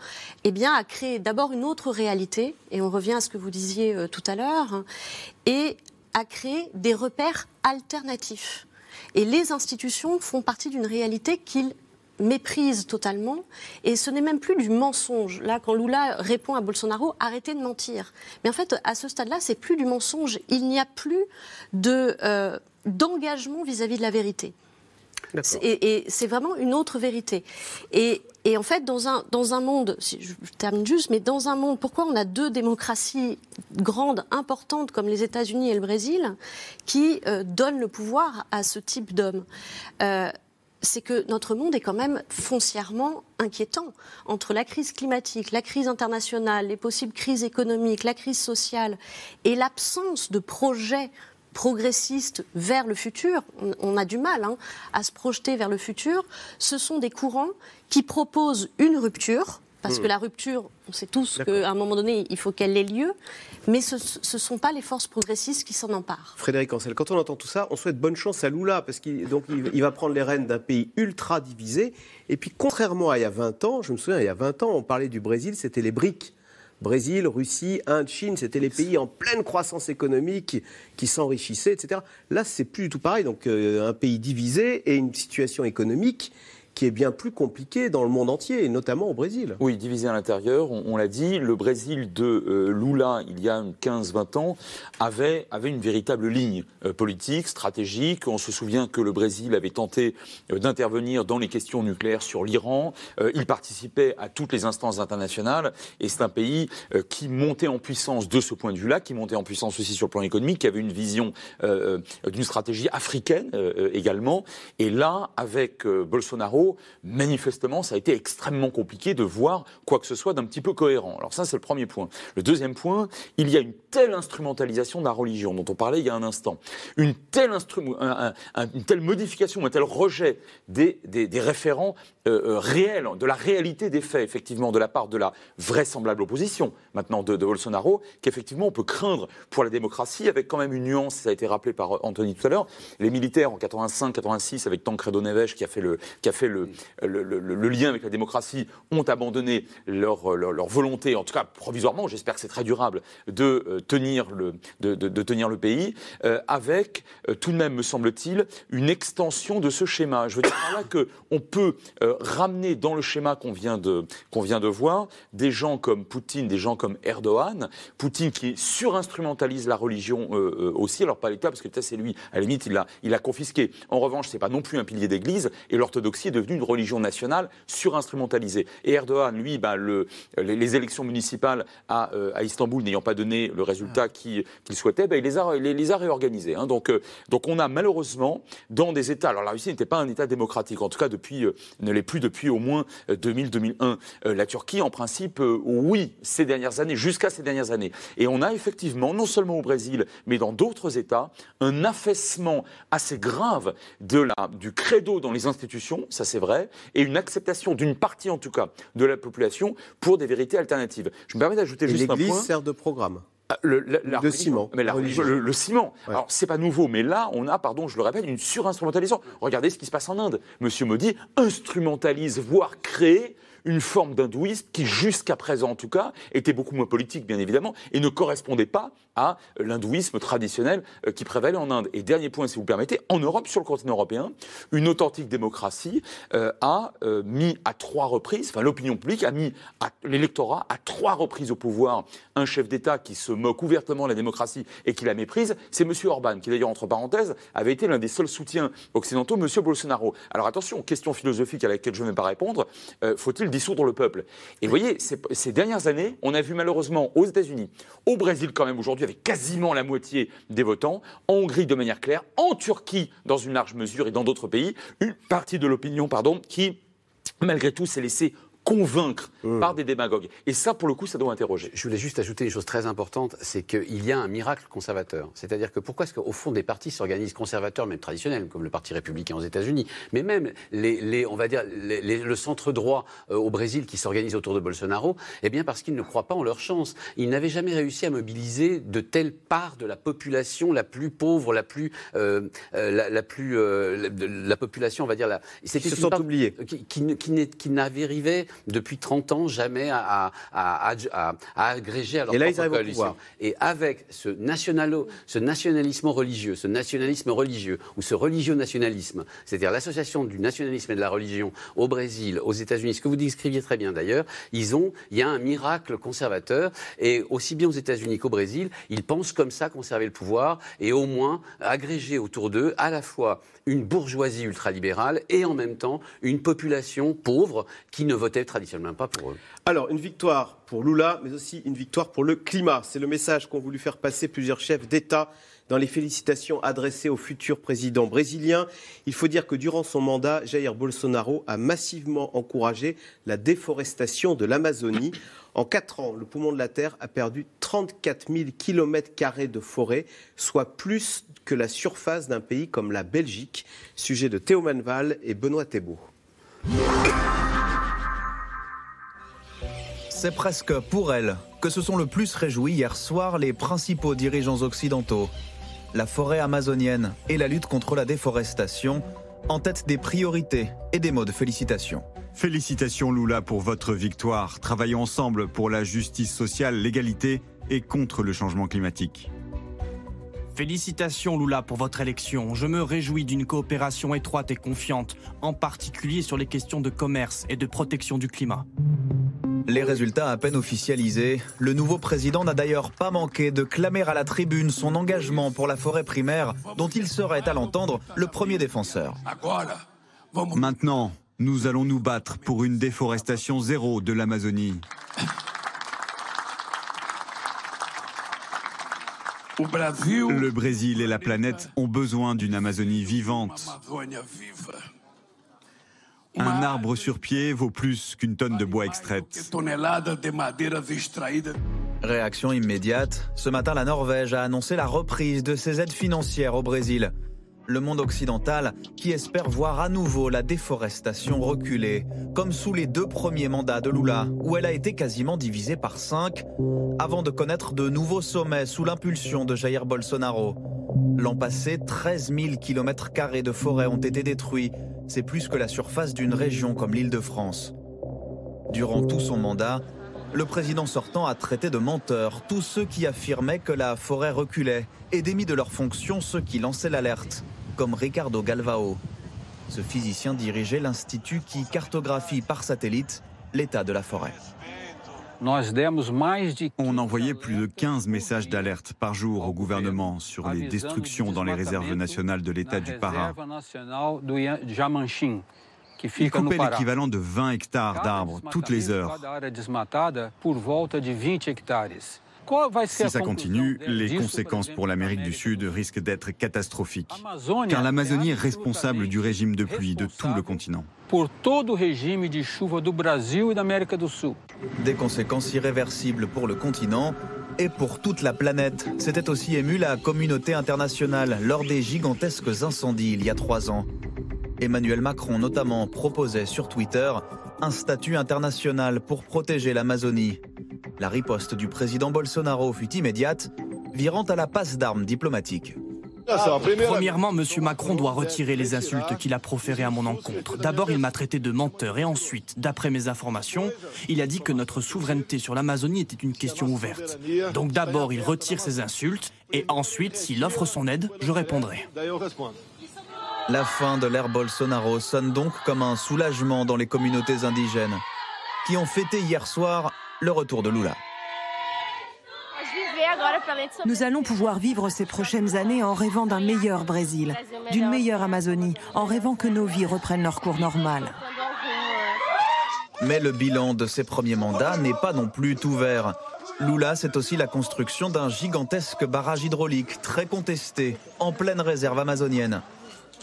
Speaker 3: eh bien, à créer d'abord une autre réalité, et on revient à ce que vous disiez euh, tout à l'heure, et à créer des repères alternatifs. Et les institutions font partie d'une réalité qu'ils méprise totalement. Et ce n'est même plus du mensonge. Là, quand Lula répond à Bolsonaro, arrêtez de mentir. Mais en fait, à ce stade-là, c'est plus du mensonge. Il n'y a plus de, euh, d'engagement vis-à-vis de la vérité. Et, c'est vraiment une autre vérité. Et, en fait, dans un, dans un monde, si je termine juste, mais dans un monde, pourquoi on a deux démocraties grandes, importantes, comme les États-Unis et le Brésil, qui euh, donnent le pouvoir à ce type d'hommes? Euh, c'est que notre monde est quand même foncièrement inquiétant. Entre la crise climatique, la crise internationale, les possibles crises économiques, la crise sociale et l'absence de projets progressistes vers le futur, on, a du mal hein, à se projeter vers le futur, ce sont des courants qui proposent une rupture, parce que la rupture, on sait tous qu'à un moment donné, il faut qu'elle ait lieu, mais ce ne sont pas les forces progressistes qui s'en emparent.
Speaker 1: Frédéric Ancel, quand on entend tout ça, on souhaite bonne chance à Lula, parce qu'il il, va prendre les rênes d'un pays ultra divisé. Et puis, contrairement à il y a 20 ans, je me souviens, il y a 20 ans, on parlait du Brésil, c'était les briques. Brésil, Russie, Inde, Chine, c'était les pays en pleine croissance économique qui, s'enrichissaient, etc. Là, c'est plus du tout pareil. Donc, euh, un pays divisé et une situation économique qui est bien plus compliqué dans le monde entier, et notamment au Brésil.
Speaker 5: Oui, divisé à l'intérieur, on, l'a dit, le Brésil de euh, Lula, il y a 15-20 ans, avait, avait une véritable ligne euh, politique, stratégique. On se souvient que le Brésil avait tenté euh, d'intervenir dans les questions nucléaires sur l'Iran. il participait à toutes les instances internationales, et c'est un pays qui montait en puissance de ce point de vue-là, qui montait en puissance aussi sur le plan économique, qui avait une vision d'une stratégie africaine également. Et là, avec Bolsonaro, manifestement, ça a été extrêmement compliqué de voir quoi que ce soit d'un petit peu cohérent. Alors ça, c'est le premier point. Le deuxième point, il y a une telle instrumentalisation de la religion dont on parlait il y a un instant, une telle, modification, un tel rejet des, référents réelle, de la réalité des faits, effectivement, de la part de la vraisemblable opposition, maintenant de, Bolsonaro, qu'effectivement on peut craindre pour la démocratie, avec quand même une nuance, ça a été rappelé par Anthony tout à l'heure, les militaires en 85-86, avec Tancredo Neves qui a fait, le, qui a fait le, le, lien avec la démocratie, ont abandonné leur, leur, volonté, en tout cas provisoirement, j'espère que c'est très durable, de, euh, tenir, le, de, de, tenir le pays, euh, avec euh, tout de même, me semble-t-il, une extension de ce schéma. Je veux dire par là qu'on peut ramener dans le schéma qu'on vient, de, qu'on vient de voir des gens comme Poutine, des gens comme Erdogan, Poutine qui surinstrumentalise la religion aussi, alors pas l'État, parce que l'État c'est lui, à la limite il l'a il a confisqué. En revanche, c'est pas non plus un pilier d'église, et l'orthodoxie est devenue une religion nationale surinstrumentalisée. Et Erdogan, lui, bah, le, les, élections municipales à, à Istanbul n'ayant pas donné le résultat qu'il souhaitait, bah, il les a, les, les a réorganisés. Hein. Donc, euh, donc on a malheureusement dans des États, alors la Russie n'était pas un État démocratique, en tout cas depuis, euh, ne l'est plus depuis au moins 2000-2001. Euh, la Turquie, en principe, oui, ces dernières années, jusqu'à ces dernières années. Et on a effectivement, non seulement au Brésil, mais dans d'autres États, un affaissement assez grave de la, du credo dans les institutions, ça c'est vrai, et une acceptation d'une partie en tout cas de la population pour des vérités alternatives. Je me permets d'ajouter juste un point.
Speaker 1: L'Église sert de programme.
Speaker 5: Le, ciment. Mais le, ciment. Alors, c'est pas nouveau, mais là, on a, pardon, je le répète, une surinstrumentalisation. Regardez ce qui se passe en Inde. Monsieur Modi instrumentalise, voire crée une forme d'hindouisme qui, jusqu'à présent en tout cas, était beaucoup moins politique, bien évidemment, et ne correspondait pas à l'hindouisme traditionnel euh, qui prévalait en Inde. Et dernier point, si vous permettez, en Europe, sur le continent européen, une authentique démocratie euh, a euh, mis à trois reprises, enfin l'opinion publique a mis l'électorat à trois reprises au pouvoir un chef d'État qui se moque ouvertement de la démocratie et qui la méprise, c'est M. Orban, qui d'ailleurs, entre parenthèses, avait été l'un des seuls soutiens occidentaux, M. Bolsonaro. Alors attention, question philosophique à laquelle je ne vais pas répondre, faut-il dissoudre le peuple. Et vous voyez, ces, ces dernières années, on a vu malheureusement aux États-Unis, au Brésil quand même aujourd'hui, avec quasiment la moitié des votants, en Hongrie de manière claire, en Turquie dans une large mesure et dans d'autres pays, une partie de l'opinion, pardon, qui malgré tout s'est laissée convaincre mmh. par des démagogues. Et ça, pour le coup, ça doit interroger.
Speaker 2: Je voulais juste ajouter une chose très importante, c'est qu'il y a un miracle conservateur. C'est-à-dire que pourquoi est-ce qu'au fond des partis s'organisent conservateurs, même traditionnels, comme le Parti républicain aux États-Unis, mais même les, on va dire le centre droit euh, au Brésil qui s'organise autour de Bolsonaro, eh bien parce qu'ils ne croient pas en leur chance. Ils n'avaient jamais réussi à mobiliser de telles parts de la population la plus pauvre, la plus, euh, euh, la, plus, la, population, on va dire, la,
Speaker 1: c'était se sont oubliés,
Speaker 2: qui, qui, qui, qui n'arrivait depuis 30 ans jamais à, à, à, à agréger à leur
Speaker 1: Et là,
Speaker 2: propre coalition. Et avec ce, nationalo, ce nationalisme religieux, ce nationalisme religieux, ou ce religieux-nationalisme, c'est-à-dire l'association du nationalisme et de la religion au Brésil, aux États-Unis, ce que vous décriviez très bien d'ailleurs, ils ont, il y a un miracle conservateur, et aussi bien aux États-Unis qu'au Brésil, ils pensent comme ça conserver le pouvoir, et au moins agréger autour d'eux à la fois une bourgeoisie ultralibérale et en même temps une population pauvre qui ne votait traditionnellement pas pour eux.
Speaker 1: Alors, une victoire pour Lula, mais aussi une victoire pour le climat. C'est le message qu'ont voulu faire passer plusieurs chefs d'État dans les félicitations adressées au futur président brésilien. Il faut dire que durant son mandat, Jair Bolsonaro a massivement encouragé la déforestation de l'Amazonie. En quatre ans, le poumon de la Terre a perdu 34 000 kilomètres carrés de forêt, soit plus que la surface d'un pays comme la Belgique. Sujet de Théo Manval et Benoît Thébault.
Speaker 10: C'est presque pour elle que se sont le plus réjouis hier soir les principaux dirigeants occidentaux. La forêt amazonienne et la lutte contre la déforestation en tête des priorités et des mots de félicitations.
Speaker 8: Félicitations Lula pour votre victoire. Travaillons ensemble pour la justice sociale, l'égalité et contre le changement climatique.
Speaker 7: Félicitations Lula pour votre élection. Je me réjouis d'une coopération étroite et confiante, en particulier sur les questions de commerce et de protection du climat.
Speaker 10: Les résultats à peine officialisés, le nouveau président n'a d'ailleurs pas manqué de clamer à la tribune son engagement pour la forêt primaire dont il serait, à l'entendre, le premier défenseur.
Speaker 8: Maintenant, nous allons nous battre pour une déforestation zéro de l'Amazonie. Le Brésil et la planète ont besoin d'une Amazonie vivante. Un arbre sur pied vaut plus qu'une tonne de bois extraite.
Speaker 10: Réaction immédiate. Ce matin, la Norvège a annoncé la reprise de ses aides financières au Brésil. Le monde occidental qui espère voir à nouveau la déforestation reculer, comme sous les deux premiers mandats de Lula, où elle a été quasiment divisée par cinq, avant de connaître de nouveaux sommets sous l'impulsion de Jair Bolsonaro. L'an passé, 13 000 km de forêt ont été détruits, c'est plus que la surface d'une région comme l'île de France. Durant tout son mandat, le président sortant a traité de menteurs tous ceux qui affirmaient que la forêt reculait et démis de leurs fonctions ceux qui lançaient l'alerte, comme Ricardo Galvao. Ce physicien dirigeait l'institut qui cartographie par satellite l'état de la forêt.
Speaker 8: On envoyait plus de 15 messages d'alerte par jour au gouvernement sur les destructions dans les réserves nationales de l'État du Pará. Il coupait l'équivalent de 20 hectares d'arbres toutes les heures. Si ça continue, les conséquences pour l'Amérique du Sud risquent d'être catastrophiques, car l'Amazonie est responsable du régime de pluie de tout le continent.
Speaker 10: Des conséquences irréversibles pour le continent et pour toute la planète. C'était aussi ému la communauté internationale lors des gigantesques incendies il y a trois ans. Emmanuel Macron notamment proposait sur Twitter un statut international pour protéger l'Amazonie. La riposte du président Bolsonaro fut immédiate, virant à la passe d'armes diplomatique.
Speaker 7: Premièrement, M. Macron doit retirer les insultes qu'il a proférées à mon encontre. D'abord, il m'a traité de menteur et ensuite, d'après mes informations, il a dit que notre souveraineté sur l'Amazonie était une question ouverte. Donc d'abord, il retire ses insultes et ensuite, s'il offre son aide, je répondrai.
Speaker 10: La fin de l'ère Bolsonaro sonne donc comme un soulagement dans les communautés indigènes, qui ont fêté hier soir le retour de Lula.
Speaker 9: Nous allons pouvoir vivre ces prochaines années en rêvant d'un meilleur Brésil, d'une meilleure Amazonie, en rêvant que nos vies reprennent leur cours normal.
Speaker 10: Mais le bilan de ces premiers mandats n'est pas non plus tout vert. Lula, c'est aussi la construction d'un gigantesque barrage hydraulique très contesté, en pleine réserve amazonienne.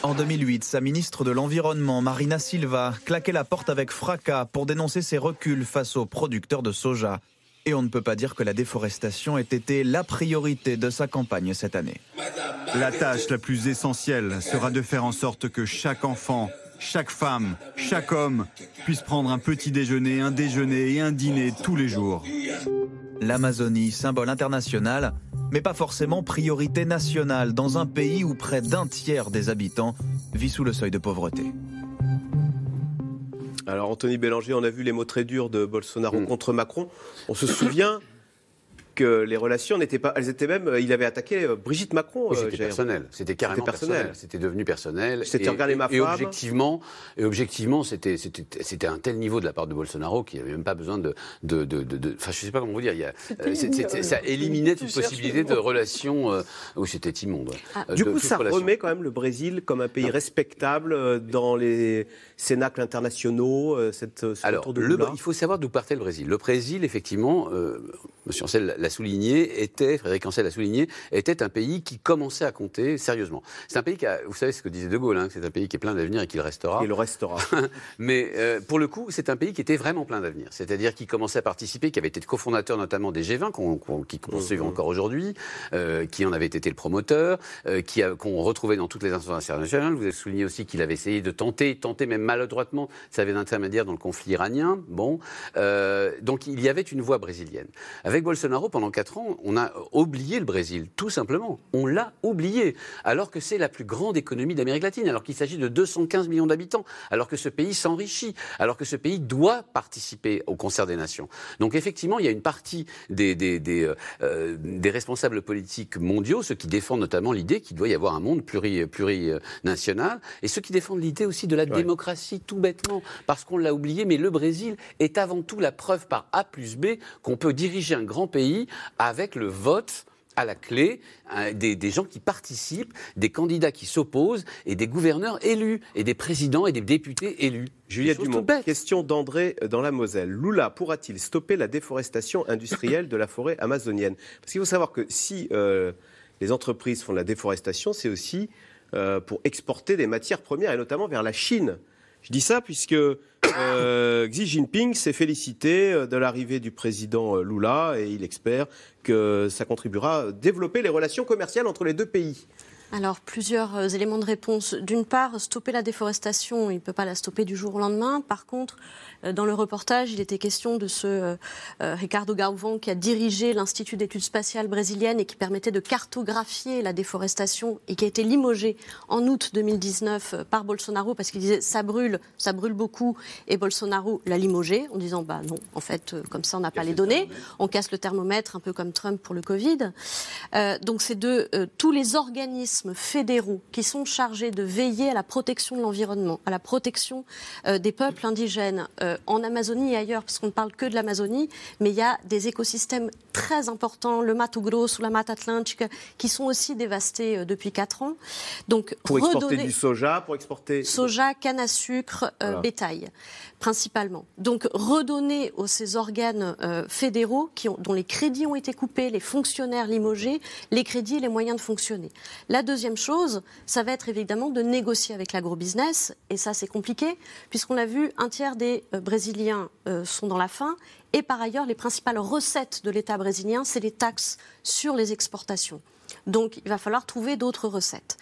Speaker 10: En 2008, sa ministre de l'Environnement, Marina Silva, claquait la porte avec fracas pour dénoncer ses reculs face aux producteurs de soja. Et on ne peut pas dire que la déforestation ait été la priorité de sa campagne cette année.
Speaker 8: La tâche la plus essentielle sera de faire en sorte que chaque enfant, chaque femme, chaque homme puisse prendre un petit déjeuner, un déjeuner et un dîner tous les jours.
Speaker 10: L'Amazonie, symbole international, mais pas forcément priorité nationale dans un pays où près d'un tiers des habitants vit sous le seuil de pauvreté.
Speaker 1: Alors Anthony Bélanger, on a vu les mots très durs de Bolsonaro mm. contre Macron. On se souvient que les relations n'étaient pas. Elles étaient même. Il avait attaqué euh, Brigitte Macron.
Speaker 2: Euh, c'était personnel. C'était carrément personnel. C'était devenu personnel.
Speaker 1: C'était regarder ma femme.
Speaker 2: Et objectivement, et objectivement, c'était c'était un tel niveau de la part de Bolsonaro qu'il n'y avait même pas besoin de de de. Enfin, je sais pas comment vous dire. Il y a, euh, ça éliminait toute possibilité de relation où c'était immonde.
Speaker 1: Ah. du coup, ça remet quand même le Brésil comme un pays respectable dans les cénacles internationaux. Cette,
Speaker 2: Alors, le, il faut savoir d'où partait le Brésil. Le Brésil, effectivement, Monsieur Ancel l'a souligné, était, Frédéric Ancel l'a souligné, était un pays qui commençait à compter sérieusement. C'est un pays qui a, vous savez ce que disait De Gaulle, hein, c'est un pays qui est plein d'avenir et qui le restera.
Speaker 1: Et le restera.
Speaker 2: Mais euh, pour le coup, c'est un pays qui était vraiment plein d'avenir. C'est-à-dire qui commençait à participer, qui avait été cofondateur notamment des G20, qu'on, qui poursuivent mmh, mmh. encore aujourd'hui, euh, qui en avait été le promoteur, euh, qui qu'on retrouvait dans toutes les instances internationales. Vous avez souligné aussi qu'il avait essayé de tenter, tenter même maladroitement, ça avait d'intermédiaire dans le conflit iranien. Bon, donc il y avait une voie brésilienne. Avec Bolsonaro, pendant quatre ans, on a oublié le Brésil, tout simplement. On l'a oublié, alors que c'est la plus grande économie d'Amérique latine, alors qu'il s'agit de 215 millions d'habitants, alors que ce pays s'enrichit, alors que ce pays doit participer au concert des nations. Donc effectivement, il y a une partie des, des, des, euh, euh, des responsables politiques mondiaux, ceux qui défendent notamment l'idée qu'il doit y avoir un monde pluri, plurinational, et ceux qui défendent l'idée aussi de la démocratie, tout bêtement, parce qu'on l'a oublié, mais le Brésil est avant tout la preuve par A plus B qu'on peut diriger un grand pays avec le vote à la clé hein, des, gens qui participent, des candidats qui s'opposent et des gouverneurs élus et des présidents et des députés élus.
Speaker 1: Juliette Dumont, question d'André dans la Moselle. Lula pourra-t-il stopper la déforestation industrielle de la forêt amazonienne? Parce qu'il faut savoir que si euh, les entreprises font de la déforestation, c'est aussi euh, pour exporter des matières premières et notamment vers la Chine. Je dis ça puisque euh, Xi Jinping s'est félicité euh, de l'arrivée du président euh, Lula et il espère que ça contribuera à développer les relations commerciales entre les deux pays.
Speaker 3: Alors, plusieurs euh, éléments de réponse. D'une part, stopper la déforestation, il ne peut pas la stopper du jour au lendemain. Par contre, euh, dans le reportage, il était question de ce euh, Ricardo Galvão qui a dirigé l'Institut d'études spatiales brésiliennes et qui permettait de cartographier la déforestation et qui a été limogé en août 2019 par Bolsonaro parce qu'il disait ça brûle, ça brûle beaucoup et Bolsonaro l'a limogé en disant bah non, en fait, comme ça on n'a pas les données, on casse le thermomètre un peu comme Trump pour le Covid. donc c'est de tous les organismes fédéraux qui sont chargés de veiller à la protection de l'environnement, à la protection euh, des peuples indigènes euh, en Amazonie et ailleurs, parce qu'on ne parle que de l'Amazonie, mais il y a des écosystèmes très importants, le Mato Grosso, la Mata qui sont aussi dévastés euh, depuis 4 ans.
Speaker 1: Donc, pour exporter du soja, pour exporter...
Speaker 3: Soja, canne à sucre, bétail principalement. Donc redonner aux ces organes fédéraux qui ont, dont les crédits ont été coupés, les fonctionnaires limogés, les crédits et les moyens de fonctionner. La deuxième chose, ça va être évidemment de négocier avec l'agrobusiness, et ça c'est compliqué, puisqu'on l'a vu, un tiers des euh, Brésiliens euh, sont dans la faim, et par ailleurs, les principales recettes de l'État brésilien, c'est les taxes sur les exportations. Donc il va falloir trouver d'autres recettes.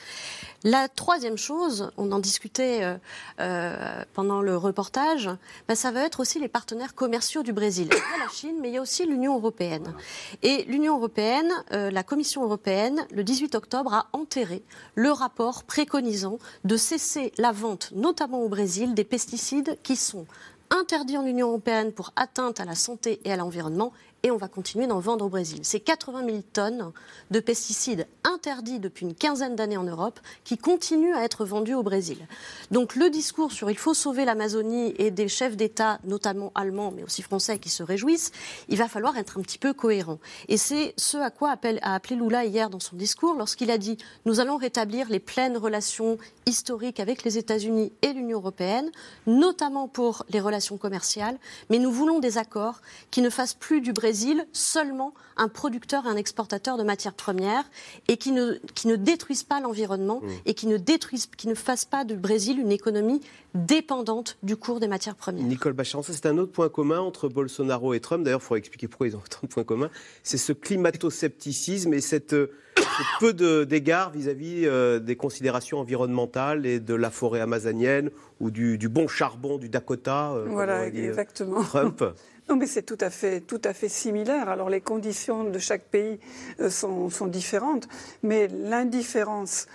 Speaker 3: La troisième chose, on en discutait euh, euh, pendant le reportage, ben, ça va être aussi les partenaires commerciaux du Brésil. Il y a la Chine, mais il y a aussi l'Union européenne. Et l'Union européenne, euh, la Commission européenne, le 18 octobre, a enterré le rapport préconisant de cesser la vente, notamment au Brésil, des pesticides qui sont interdits en Union européenne pour atteinte à la santé et à l'environnement et on va continuer d'en vendre au Brésil. C'est 80 000 tonnes de pesticides interdits depuis une quinzaine d'années en Europe qui continuent à être vendus au Brésil. Donc le discours sur il faut sauver l'Amazonie et des chefs d'État, notamment allemands mais aussi français, qui se réjouissent, il va falloir être un petit peu cohérent. Et c'est ce à quoi a appelé Lula hier dans son discours lorsqu'il a dit nous allons rétablir les pleines relations historiques avec les États-Unis et l'Union européenne, notamment pour les relations commerciales, mais nous voulons des accords qui ne fassent plus du Brésil seulement un producteur et un exportateur de matières premières et qui ne, qui ne détruisent pas l'environnement mmh. et qui ne, détruisent, qui ne fassent pas du Brésil une économie dépendante du cours des matières premières.
Speaker 1: Nicole Bachar, c'est un autre point commun entre Bolsonaro et Trump. D'ailleurs, il faudrait expliquer pourquoi ils ont autant de points communs. C'est ce climato-scepticisme et cette, peu d'égards vis-à-vis euh, des considérations environnementales et de la forêt amazonienne ou du, bon charbon du Dakota.
Speaker 4: Euh, voilà, euh, exactement.
Speaker 1: Trump.
Speaker 4: Non, mais c'est tout à fait, tout à fait similaire. Alors les conditions de chaque pays euh, sont, différentes, mais l'indifférence,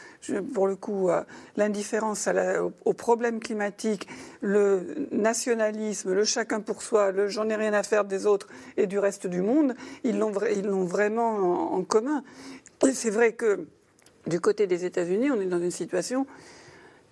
Speaker 4: pour le coup, euh, l'indifférence au, problème climatique, le nationalisme, le chacun pour soi, le j'en ai rien à faire des autres et du reste du monde, ils l'ont, ils l'ont vraiment en, commun. Et c'est vrai que du côté des États-Unis, on est dans une situation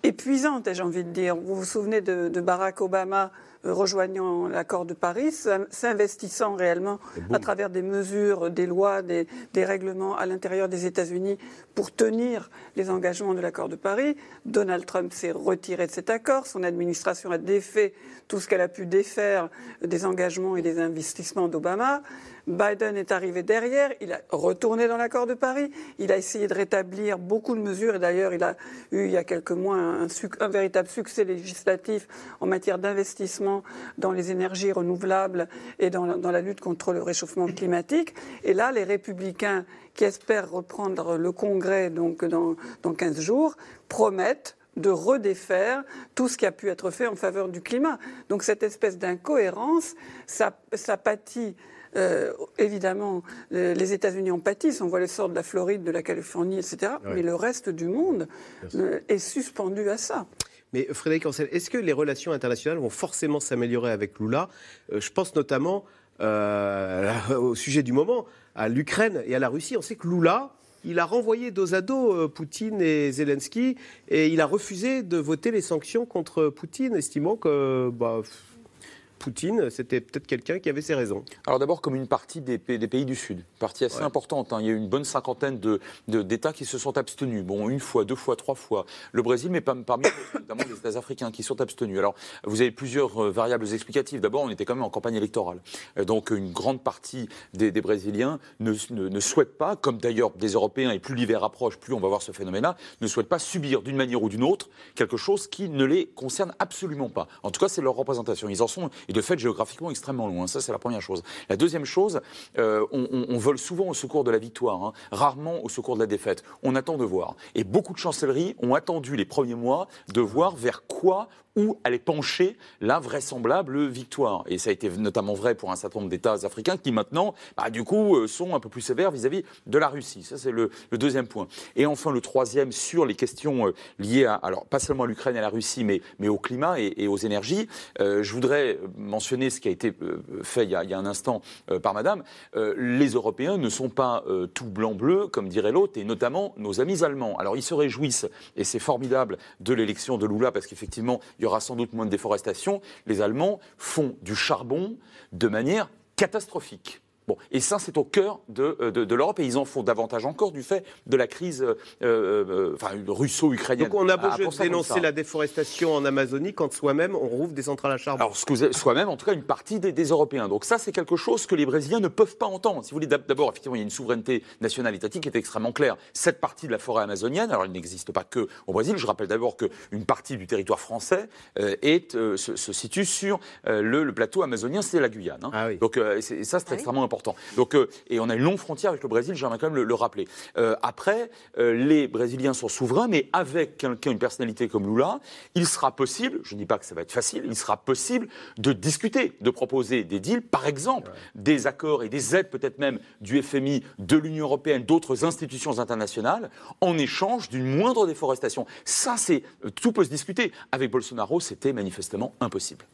Speaker 4: épuisante, j'ai envie de dire. Vous vous souvenez de Barack Obama rejoignant l'accord de Paris, s'investissant réellement à travers des mesures, des lois, des, règlements à l'intérieur des États-Unis pour tenir les engagements de l'accord de Paris. Donald Trump s'est retiré de cet accord, son administration a défait tout ce qu'elle a pu défaire des engagements et des investissements d'Obama. Biden est arrivé derrière, il a retourné dans l'accord de Paris, il a essayé de rétablir beaucoup de mesures et d'ailleurs il a eu il y a quelques mois un, véritable succès législatif en matière d'investissement dans les énergies renouvelables et dans, dans la lutte contre le réchauffement climatique. Et là, les républicains qui espèrent reprendre le Congrès donc dans, dans 15 jours promettent de redéfaire tout ce qui a pu être fait en faveur du climat. Donc cette espèce d'incohérence, ça, ça pâtit euh, évidemment, euh, les États-Unis en pâtissent. On voit les sorts de la Floride, de la Californie, etc. Mais le reste du monde euh, est suspendu à ça.
Speaker 1: Mais Frédéric Ancel, est-ce que les relations internationales vont forcément s'améliorer avec Lula? Je pense notamment au sujet du moment, à l'Ukraine et à la Russie. On sait que Lula, il a renvoyé dos à dos Poutine et Zelensky et il a refusé de voter les sanctions contre Poutine, estimant que bah, Poutine, c'était peut-être quelqu'un qui avait ses raisons.
Speaker 5: Alors d'abord, comme une partie des, pays du Sud, partie assez importante. Hein. Il y a eu une bonne cinquantaine d'États qui se sont abstenus. Bon, une fois, deux fois, trois fois. Le Brésil, mais parmi notamment les États africains qui sont abstenus. Alors, vous avez plusieurs euh, variables explicatives. D'abord, on était quand même en campagne électorale. Euh, donc, une grande partie des, Brésiliens ne, ne, souhaitent pas, comme d'ailleurs des Européens, et plus l'hiver approche, plus on va voir ce phénomène-là, ne souhaitent pas subir d'une manière ou d'une autre quelque chose qui ne les concerne absolument pas. En tout cas, c'est leur représentation. Ils en sont et de fait géographiquement extrêmement loin. Ça, c'est la première chose. La deuxième chose, euh, on, vole souvent au secours de la victoire, hein. rarement au secours de la défaite. On attend de voir. Et beaucoup de chancelleries ont attendu les premiers mois de voir vers quoi où allait pencher la vraisemblable victoire. Et ça a été notamment vrai pour un certain nombre d'États africains qui maintenant, bah, du coup, euh, sont un peu plus sévères vis-à-vis de la Russie. Ça, c'est le, deuxième point. Et enfin, le troisième, sur les questions euh, liées à, alors pas seulement à l'Ukraine et à la Russie, mais, au climat et, aux énergies, euh, je voudrais mentionner ce qui a été fait il y a, il y a un instant par Madame. les Européens ne sont pas tout blanc-bleu, comme dirait l'autre, et notamment nos amis allemands. Alors, ils se réjouissent, et c'est formidable, de l'élection de Lula, parce qu'effectivement, il y aura sans doute moins de déforestation, les Allemands font du charbon de manière catastrophique. Bon, et ça, c'est au cœur de, euh, de, l'Europe, et ils en font davantage encore du fait de la crise euh, euh, enfin, russo-ukrainienne.
Speaker 1: Donc on a beau ah, dénoncer la déforestation en Amazonie, quand soi-même on rouvre des centrales à charbon.
Speaker 5: Alors soi-même, en tout cas, une partie des, Européens. Donc ça, c'est quelque chose que les Brésiliens ne peuvent pas entendre. Si vous voulez, d'abord, effectivement, il y a une souveraineté nationale étatique qui est extrêmement claire. Cette partie de la forêt amazonienne, alors elle n'existe pas que au Brésil. Je rappelle d'abord qu'une partie du territoire français est, se, situe sur le, plateau amazonien, c'est la Guyane. Hein. Ah Donc ça, c'est ah extrêmement important. Donc, euh, et on a une longue frontière avec le Brésil, j'aimerais quand même le, rappeler. Euh, après, euh, les Brésiliens sont souverains, mais avec quelqu'un, une personnalité comme Lula, il sera possible, je ne dis pas que ça va être facile, il sera possible de discuter, de proposer des deals, par exemple, des accords et des aides peut-être même du FMI, de l'Union européenne, d'autres institutions internationales, en échange d'une moindre déforestation. Ça, c'est tout peut se discuter. Avec Bolsonaro, c'était manifestement impossible.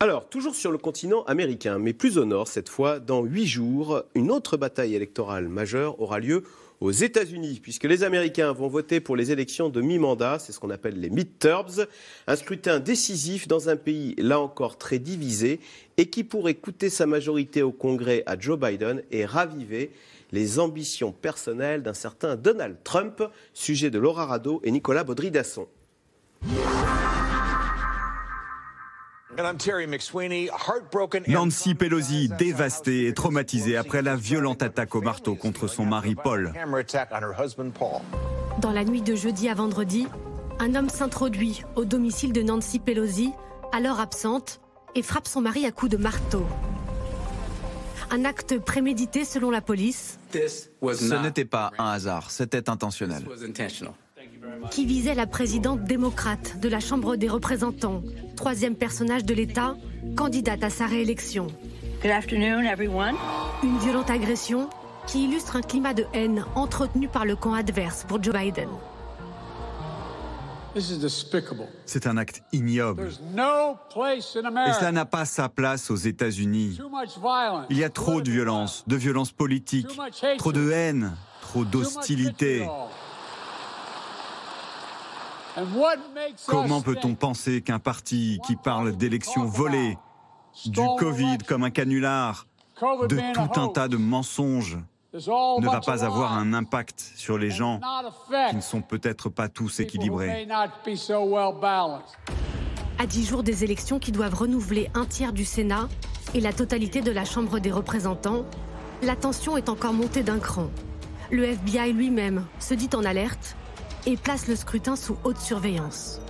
Speaker 1: Alors, toujours sur le continent américain, mais plus au nord cette fois, dans huit jours, une autre bataille électorale majeure aura lieu aux États-Unis, puisque les Américains vont voter pour les élections de mi-mandat, c'est ce qu'on appelle les midterms, un scrutin décisif dans un pays là encore très divisé et qui pourrait coûter sa majorité au Congrès à Joe Biden et raviver les ambitions personnelles d'un certain Donald Trump, sujet de Laura Rado et Nicolas Baudry-Dasson.
Speaker 8: Nancy Pelosi, dévastée et traumatisée après la violente attaque au marteau contre son mari Paul.
Speaker 11: Dans la nuit de jeudi à vendredi, un homme s'introduit au domicile de Nancy Pelosi, alors absente, et frappe son mari à coups de marteau. Un acte prémédité selon la police.
Speaker 10: Ce n'était pas un hasard, c'était intentionnel
Speaker 11: qui visait la présidente démocrate de la Chambre des représentants, troisième personnage de l'État, candidate à sa réélection. Une violente agression qui illustre un climat de haine entretenu par le camp adverse pour Joe Biden.
Speaker 8: C'est un acte ignoble. Et cela n'a pas sa place aux États-Unis. Il y a trop de violence, de violence politique, trop de haine, trop d'hostilité. Comment peut-on penser qu'un parti qui parle d'élections volées, du Covid comme un canular, de tout un tas de mensonges, ne va pas avoir un impact sur les gens qui ne sont peut-être pas tous équilibrés.
Speaker 11: À dix jours des élections qui doivent renouveler un tiers du Sénat et la totalité de la Chambre des représentants, la tension est encore montée d'un cran. Le FBI lui-même se dit en alerte et place le scrutin sous haute surveillance.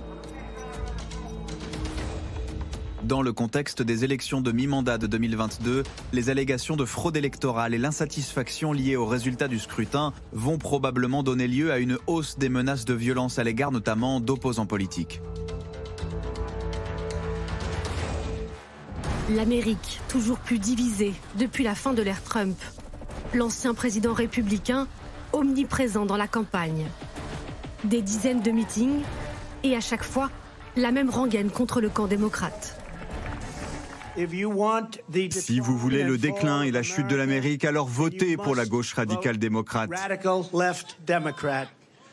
Speaker 10: Dans le contexte des élections de mi-mandat de 2022, les allégations de fraude électorale et l'insatisfaction liée aux résultats du scrutin vont probablement donner lieu à une hausse des menaces de violence à l'égard notamment d'opposants politiques.
Speaker 11: L'Amérique, toujours plus divisée depuis la fin de l'ère Trump. L'ancien président républicain, omniprésent dans la campagne des dizaines de meetings et à chaque fois la même rengaine contre le camp démocrate.
Speaker 8: Si vous voulez le déclin et la chute de l'Amérique, alors votez pour la gauche radicale démocrate.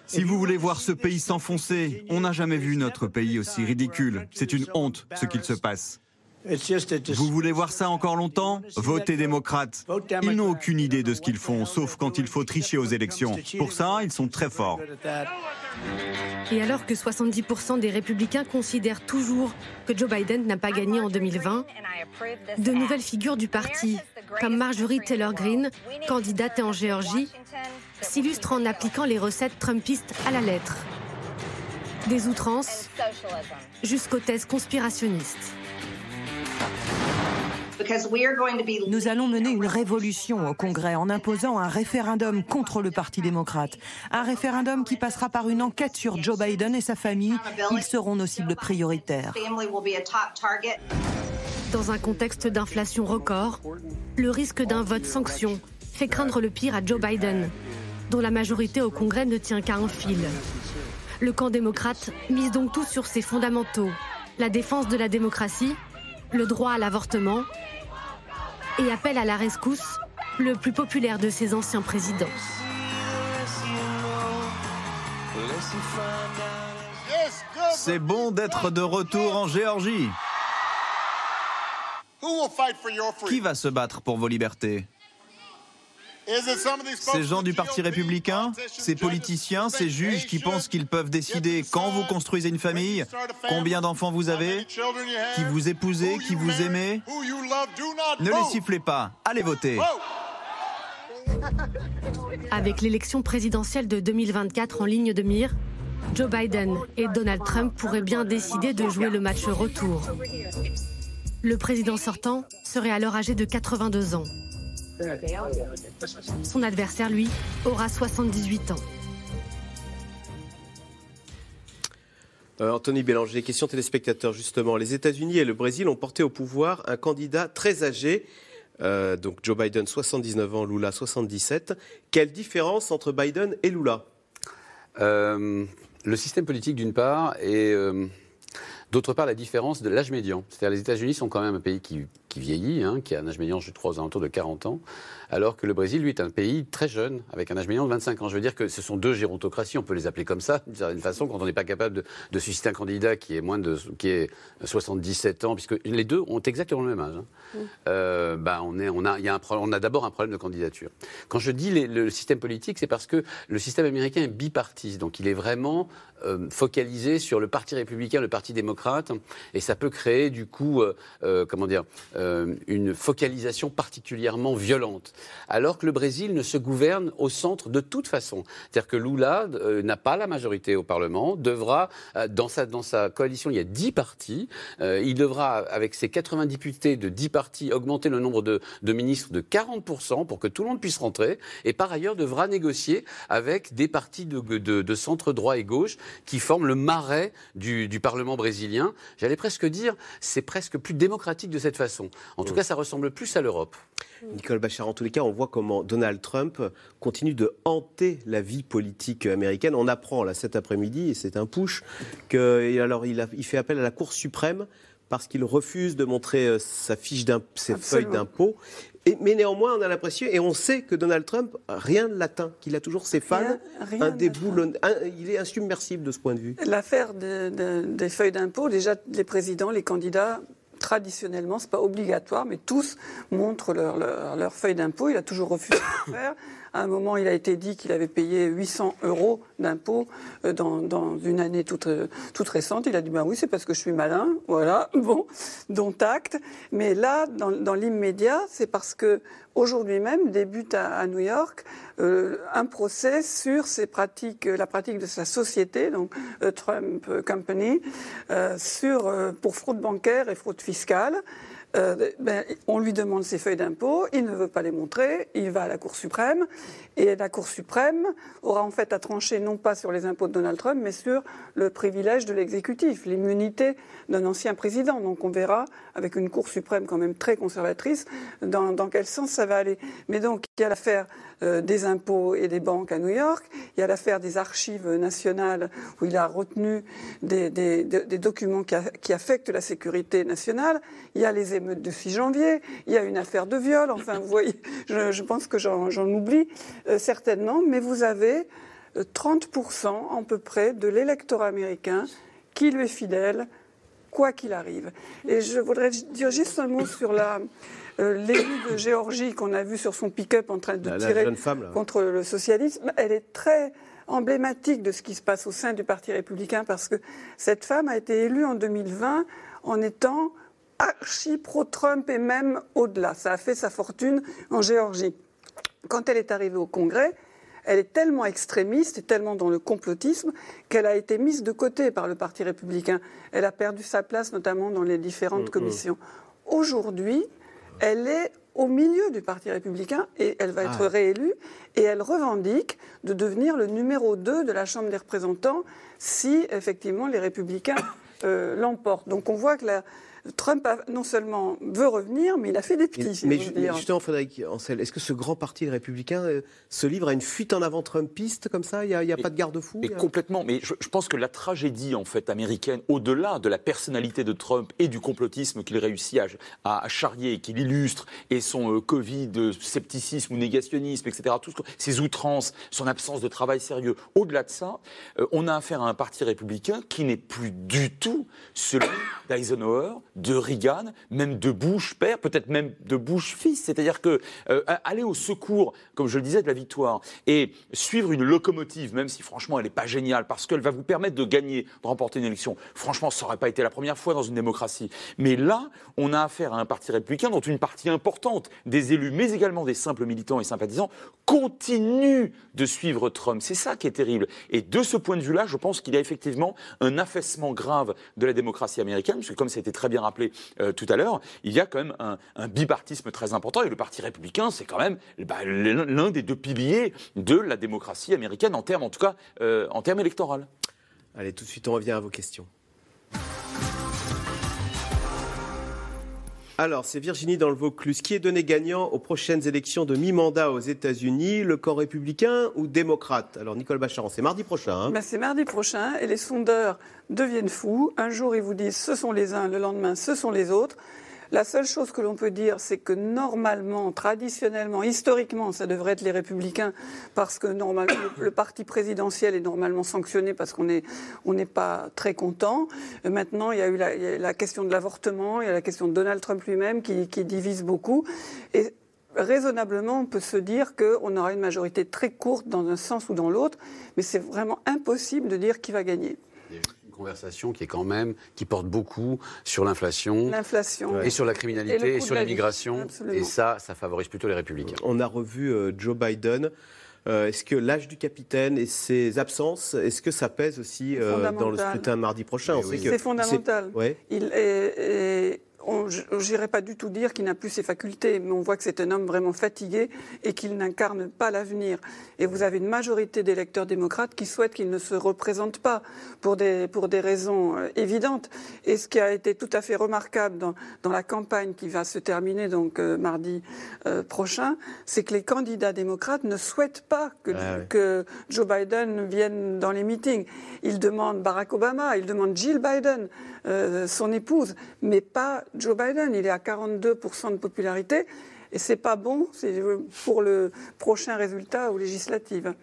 Speaker 8: Si vous voulez voir ce pays s'enfoncer, on n'a jamais vu notre pays aussi ridicule. C'est une honte ce qu'il se passe. Vous voulez voir ça encore longtemps? Votez démocrate. Ils n'ont aucune idée de ce qu'ils font, sauf quand il faut tricher aux élections. Pour ça, ils sont très forts.
Speaker 11: Et alors que 70% des républicains considèrent toujours que Joe Biden n'a pas gagné en 2020, de nouvelles figures du parti, comme Marjorie Taylor Greene, candidate en Géorgie, s'illustrent en appliquant les recettes trumpistes à la lettre. Des outrances jusqu'aux thèses conspirationnistes.
Speaker 9: Nous allons mener une révolution au Congrès en imposant un référendum contre le Parti démocrate. Un référendum qui passera par une enquête sur Joe Biden et sa famille. Ils seront nos cibles prioritaires.
Speaker 6: Dans un contexte d'inflation record, le risque d'un vote sanction fait craindre le pire à Joe Biden, dont la majorité au Congrès ne tient qu'à un fil. Le camp démocrate mise donc tout sur ses fondamentaux, la défense de la démocratie, le droit à l'avortement et appelle à la rescousse le plus populaire de ses anciens présidents.
Speaker 10: C'est bon d'être de retour en Géorgie. Qui va se battre pour vos libertés? Ces gens du Parti républicain, ces politiciens, ces juges qui pensent qu'ils peuvent décider quand vous construisez une famille, combien d'enfants vous avez, qui vous épousez, qui vous aimez, ne les sifflez pas, allez voter.
Speaker 6: Avec l'élection présidentielle de 2024 en ligne de mire, Joe Biden et Donald Trump pourraient bien décider de jouer le match retour. Le président sortant serait alors âgé de 82 ans. Son adversaire, lui, aura 78 ans.
Speaker 1: Euh, Anthony Bélanger, question téléspectateur justement. Les États-Unis et le Brésil ont porté au pouvoir un candidat très âgé, euh, donc Joe Biden 79 ans, Lula 77. Quelle différence entre Biden et Lula?
Speaker 2: Euh, Le système politique d'une part et d'autre part la différence de l'âge médian. C'est-à-dire les États-Unis sont quand même un pays qui qui vieillit, hein, qui a un âge médian, je crois, aux alentours de 40 ans, alors que le Brésil, lui, est un pays très jeune, avec un âge médian de 25 ans. Je veux dire que ce sont deux gérontocraties, on peut les appeler comme ça, d'une certaine façon, quand on n'est pas capable de, susciter un candidat qui est moins de qui est 77 ans, puisque les deux ont exactement le même âge. Hein. Euh, bah, on, est, on a, y a on a d'abord un problème de candidature. Quand je dis le système politique, c'est parce que le système américain est bipartite, donc il est vraiment euh, focalisé sur le parti républicain, le parti démocrate, et ça peut créer du coup, euh, comment dire, euh, une focalisation particulièrement violente. Alors que le Brésil ne se gouverne au centre de toute façon. C'est-à-dire que Lula euh, n'a pas la majorité au Parlement, devra, euh, dans, sa, dans sa coalition, il y a 10 partis, il devra, avec ses 80 députés de 10 partis, augmenter le nombre de, ministres de 40% pour que tout le monde puisse rentrer, et par ailleurs devra négocier avec des partis de, centre droit et gauche qui forment le marais du, du Parlement brésilien. J'allais presque dire, c'est presque plus démocratique de cette façon. En tout cas, ça ressemble plus à l'Europe.
Speaker 1: Nicole Bachar, en tous les cas, on voit comment Donald Trump continue de hanter la vie politique américaine. On apprend là cet après-midi, et c'est un push, que alors il, il fait appel à la Cour suprême parce qu'il refuse de montrer euh, sa fiche ses feuilles d'impôt. Mais néanmoins, on a l'impression, et on sait que Donald Trump, rien ne l'atteint, qu'il a toujours ses fans, un déboulon, il est insubmersible de ce point de vue.
Speaker 4: L'affaire des feuilles d'impôt, déjà les présidents, les candidats traditionnellement, ce n'est pas obligatoire, mais tous montrent leur, leur, feuille d'impôt. Il a toujours refusé de le faire. À un moment, il a été dit qu'il avait payé 800 euros d'impôts euh, dans, une année toute, euh, toute récente. Il a dit ben oui, c'est parce que je suis malin. Voilà, bon, dont acte. Mais là, dans, l'immédiat, c'est parce que aujourd'hui même débute à, New York euh, un procès sur ces pratiques, la pratique de sa société, donc Trump Company, pour fraude bancaire et fraude fiscale. Euh, ben, on lui demande ses feuilles d'impôt, il ne veut pas les montrer, il va à la Cour suprême, et la Cour suprême aura en fait à trancher non pas sur les impôts de Donald Trump, mais sur le privilège de l'exécutif, l'immunité d'un ancien président. Donc on verra, avec une Cour suprême quand même très conservatrice, dans, quel sens ça va aller? Mais donc il y a l'affaire euh, des impôts et des banques à New York, il y a l'affaire des archives nationales où il a retenu des, documents qui, affectent la sécurité nationale, il y a les de 6 janvier, il y a une affaire de viol, enfin vous voyez, je, pense que j'en oublie euh, certainement, mais vous avez 30% euh, à peu près de l'électorat américain qui lui est fidèle, quoi qu'il arrive. Et je voudrais dire juste un mot sur la, euh, l'élu de Géorgie qu'on a vu sur son pick-up en train de tirer contre le socialisme. Elle est très emblématique de ce qui se passe au sein du Parti républicain parce que cette femme a été élue en 2020 en étant archi pro-Trump et même au-delà. Ça a fait sa fortune en Géorgie. Quand elle est arrivée au Congrès, elle est tellement extrémiste et tellement dans le complotisme qu'elle a été mise de côté par le Parti républicain. Elle a perdu sa place notamment dans les différentes mm, mm. commissions. Aujourd'hui, elle est au milieu du Parti républicain et elle va être ah. réélue et elle revendique de devenir le numéro 2 de la Chambre des représentants si effectivement les républicains euh, l'emportent. Donc on voit que la, Trump non seulement veut revenir, mais il a fait des petits.
Speaker 1: Mais, justement, Frédéric Ancel, est-ce que ce grand parti républicain euh, se livre à une fuite en avant Trumpiste comme ça? Il n'y a, pas de garde-fou?
Speaker 5: Complètement. Mais je, pense que la tragédie en fait américaine, au-delà de la personnalité de Trump et du complotisme qu'il réussit à, à, charrier, qu'il illustre, et son euh, Covid, euh, scepticisme ou négationnisme, etc., tout ses outrances, son absence de travail sérieux, au-delà de ça, on a affaire à un parti républicain qui n'est plus du tout celui d'Eisenhower, de Reagan, même de Bush père, peut-être même de Bush fils. C'est-à-dire que euh, aller au secours, comme je le disais, de la victoire et suivre une locomotive, même si franchement elle n'est pas géniale, parce qu'elle va vous permettre de gagner, de remporter une élection. Franchement, ça n'aurait pas été la première fois dans une démocratie. Mais là, on a affaire à un parti républicain dont une partie importante des élus, mais également des simples militants et sympathisants, continue de suivre Trump. C'est ça qui est terrible. Et de ce point de vue-là, je pense qu'il y a effectivement un affaissement grave de la démocratie américaine, parce que comme ça a été très bien rappelé euh, tout à l'heure, il y a quand même un, bipartisme très important. Et le Parti républicain, c'est quand même bah, l'un des deux piliers de la démocratie américaine, en termes, en tout cas, euh, en termes électoraux.
Speaker 1: Allez, tout de suite, on revient à vos questions. Alors, c'est Virginie dans le Vaucluse. Qui est donné gagnant aux prochaines élections de mi-mandat aux États-Unis, le camp républicain ou démocrate? Alors, Nicole Bacharan, c'est mardi prochain. Hein
Speaker 4: ben, c'est mardi prochain et les sondeurs deviennent fous. Un jour, ils vous disent ce sont les uns, le lendemain, ce sont les autres. La seule chose que l'on peut dire, c'est que normalement, traditionnellement, historiquement, ça devrait être les républicains, parce que normalement, le, parti présidentiel est normalement sanctionné parce qu'on n'est pas très content. Euh, maintenant, il y a eu la, question de l'avortement, il y a la question de Donald Trump lui-même qui, qui divise beaucoup. Et raisonnablement, on peut se dire qu'on aura une majorité très courte dans un sens ou dans l'autre, mais c'est vraiment impossible de dire qui va gagner
Speaker 2: conversation qui est quand même, qui porte beaucoup sur l'inflation, et sur la criminalité et, sur l'immigration. Et ça, ça favorise plutôt les républicains.
Speaker 1: On a revu euh, Joe Biden. Euh, est-ce que l'âge du capitaine et ses absences, est-ce que ça pèse aussi euh, dans le scrutin mardi prochain?
Speaker 4: C'est fondamental. Il est, je n'irai pas du tout dire qu'il n'a plus ses facultés, mais on voit que c'est un homme vraiment fatigué et qu'il n'incarne pas l'avenir. Et vous avez une majorité d'électeurs démocrates qui souhaitent qu'il ne se représente pas pour des, pour des raisons euh, évidentes. Et ce qui a été tout à fait remarquable dans, dans la campagne qui va se terminer donc euh, mardi euh, prochain, c'est que les candidats démocrates ne souhaitent pas que, ah que Joe Biden vienne dans les meetings. Ils demandent Barack Obama, ils demandent Jill Biden, son épouse, mais pas Joe Biden. Il est à 42% de popularité et c'est pas bon pour le prochain résultat aux législatives.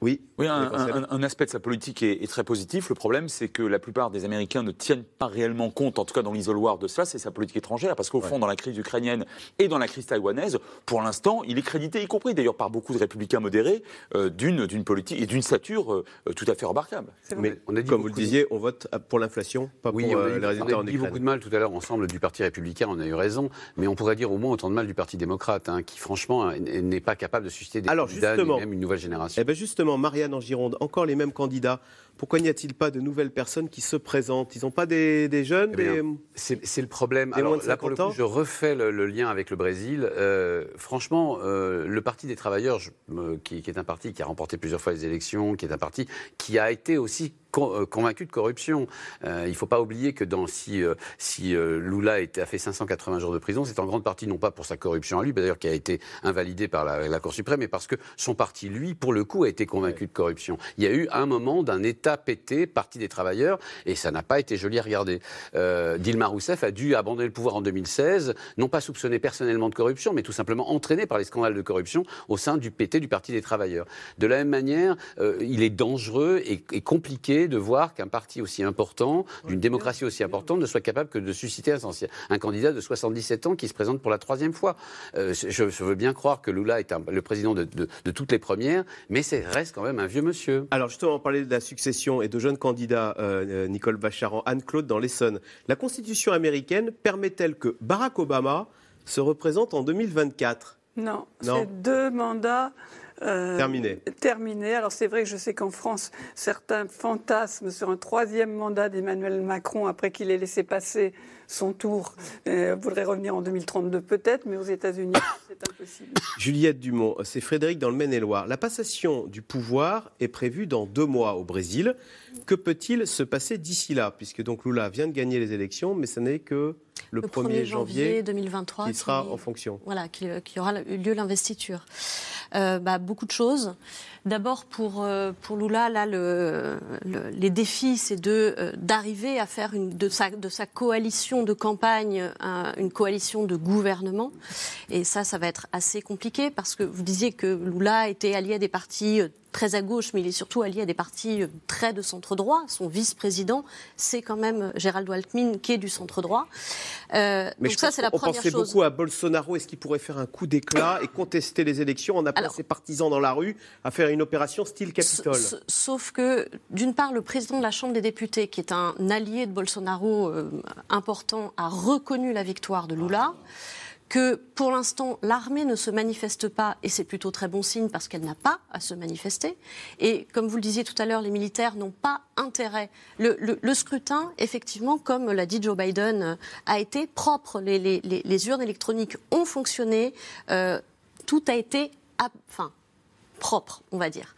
Speaker 1: Oui,
Speaker 5: oui un, aspect de sa politique est, très positif. Le problème, c'est que la plupart des Américains ne tiennent pas réellement compte, en tout cas dans l'isoloir de cela, c'est sa politique étrangère. Parce qu'au fond, dans la crise ukrainienne et dans la crise taïwanaise, pour l'instant, il est crédité, y compris d'ailleurs par beaucoup de républicains modérés, euh, d'une politique et d'une stature euh, tout à fait remarquable.
Speaker 1: Mais on a dit comme vous le disiez, on vote pour l'inflation, pas pour euh, les résultats
Speaker 2: on a dit beaucoup de mal tout à l'heure ensemble du Parti républicain, on a eu raison. Mais on pourrait dire au moins autant de mal du Parti démocrate, hein, qui franchement n'est pas capable de susciter des
Speaker 1: Alors,
Speaker 2: candidats, même une nouvelle génération.
Speaker 1: Eh ben justement, Marianne en Gironde, encore les mêmes candidats. Pourquoi n'y a-t-il pas de nouvelles personnes qui se présentent? Ils n'ont pas des, jeunes
Speaker 2: eh C'est le problème. Alors, là, pour le coup, je refais le, lien avec le Brésil. Euh, franchement, euh, le Parti des travailleurs, qui, qui, est un parti qui a remporté plusieurs fois les élections, qui est un parti qui a été aussi euh, convaincu de corruption. Euh, il ne faut pas oublier que dans, si, euh, si Lula a fait 580 jours de prison, c'est en grande partie non pas pour sa corruption à lui, d'ailleurs qui a été invalidée par la, Cour suprême, mais parce que son parti, lui, pour le coup, a été convaincu de corruption. Il y a eu un moment d'un État pété, Parti des travailleurs, et ça n'a pas été joli à regarder. Dilma Rousseff a dû abandonner le pouvoir en 2016, non pas soupçonné personnellement de corruption, mais tout simplement entraîné par les scandales de corruption au sein du PT du Parti des travailleurs. De la même manière, il est dangereux et, et compliqué de voir qu'un parti aussi important, d'une démocratie aussi importante, ne soit capable que de susciter un, un, candidat de 77 ans qui se présente pour la troisième fois. Euh, je, veux bien croire que Lula est le président de, toutes les premières, mais c'est reste quand même un vieux monsieur.
Speaker 1: Alors justement, on parlait de la succession et de jeunes candidats, euh, euh, Nicole Bacharan, Anne-Claude dans l'Essonne. La Constitution américaine permet-elle que Barack Obama se représente en 2024
Speaker 4: Non, c'est deux mandats
Speaker 1: terminé.
Speaker 4: Terminé. Alors c'est vrai que je sais qu'en France, certains fantasment sur un troisième mandat d'Emmanuel Macron après qu'il ait laissé passer son tour. Euh, voudrait revenir en 2032 peut-être, mais aux États-Unis, c'est impossible.
Speaker 1: Juliette Dumont, c'est Frédéric dans le Maine-et-Loire. La passation du pouvoir est prévue dans deux mois au Brésil. Que peut-il se passer d'ici là? Puisque donc Lula vient de gagner les élections, mais ce n'est que le, 1er, janvier, 2023 qui sera en fonction.
Speaker 3: Voilà, qui, qui aura lieu l'investiture. Euh, bah, beaucoup de choses. D'abord, pour, euh, pour Lula, là, le, les défis, c'est euh, d'arriver à faire une, de, sa, de sa coalition de campagne une coalition de gouvernement. Et ça, ça va être assez compliqué parce que vous disiez que Lula était allié à des partis très à gauche, mais il est surtout allié à des partis très de centre droit. Son vice-président, c'est quand même Gérald Altmin, qui est du centre droit.
Speaker 1: mais donc ça, c'est la première chose. On pensait beaucoup à Bolsonaro. Est-ce qu'il pourrait faire un coup d'éclat et contester les élections en appelant ses partisans dans la rue à faire une opération style Capitole.
Speaker 3: Sauf que, d'une part, le président de la Chambre des députés, qui est un allié de Bolsonaro euh, important, a reconnu la victoire de Lula que pour l'instant l'armée ne se manifeste pas et c'est plutôt très bon signe parce qu'elle n'a pas à se manifester et comme vous le disiez tout à l'heure les militaires n'ont pas intérêt le, scrutin effectivement comme l'a dit Joe Biden euh, a été propre les, urnes électroniques ont fonctionné euh, tout a été enfin propre, on va dire.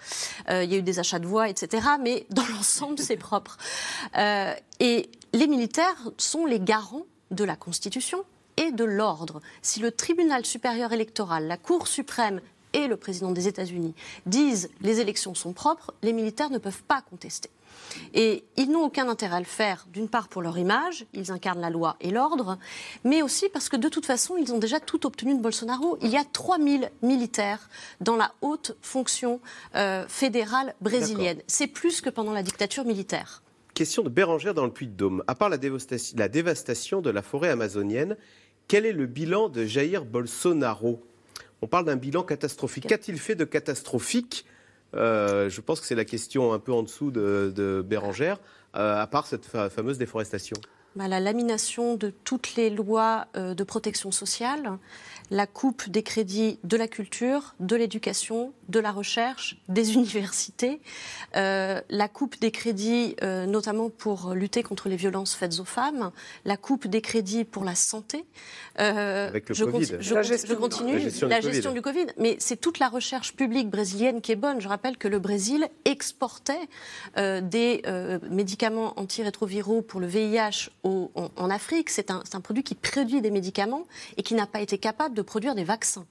Speaker 3: Euh, il y a eu des achats de voix, etc. Mais dans l'ensemble, c'est propre. Et les militaires sont les garants de la Constitution et de l'ordre. Si le tribunal supérieur électoral, la Cour suprême et le président des États-Unis disent les élections sont propres, les militaires ne peuvent pas contester. Et ils n'ont aucun intérêt à le faire, d'une part pour leur image, ils incarnent la loi et l'ordre, mais aussi parce que de toute façon, ils ont déjà tout obtenu de Bolsonaro. Il y a 3000 militaires dans la haute fonction euh, fédérale brésilienne. C'est plus que pendant la dictature militaire.
Speaker 1: Question de Bérangère dans le Puy-de-Dôme. À part la dévastation, la dévastation de la forêt amazonienne, quel est le bilan de Jair Bolsonaro? On parle d'un bilan catastrophique. Qu'a-t-il fait de catastrophique? Euh, je pense que c'est la question un peu en dessous de, Bérangère, euh, à part cette fameuse déforestation.
Speaker 3: Bah, la lamination de toutes les lois euh, de protection sociale, la coupe des crédits de la culture, de l'éducation, de la recherche, des universités, euh, la coupe des crédits euh, notamment pour lutter contre les violences faites aux femmes, la coupe des crédits pour la santé.
Speaker 1: Avec le
Speaker 3: je,
Speaker 1: Covid.
Speaker 3: je, je continue. La gestion, la gestion du, COVID. Mais c'est toute la recherche publique brésilienne qui est bonne. Je rappelle que le Brésil exportait des médicaments antirétroviraux pour le VIH en, Afrique. C'est un, un produit qui produit des médicaments et qui n'a pas été capable de produire des vaccins.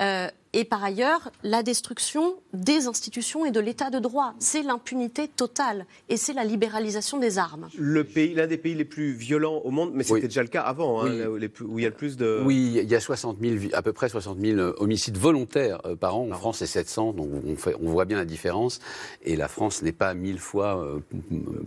Speaker 3: Euh, et par ailleurs, la destruction des institutions et de l'état de droit. C'est l'impunité totale et c'est la libéralisation des armes.
Speaker 1: Le pays, l'un des pays les plus violents au monde, mais c'était déjà le cas avant, hein, où il y a le plus de.
Speaker 2: Oui, il y a 60 000, à peu près 60 000 homicides volontaires euh, par an. En France, c'est 700, donc on, fait, on, voit bien la différence. Et la France n'est pas mille fois euh,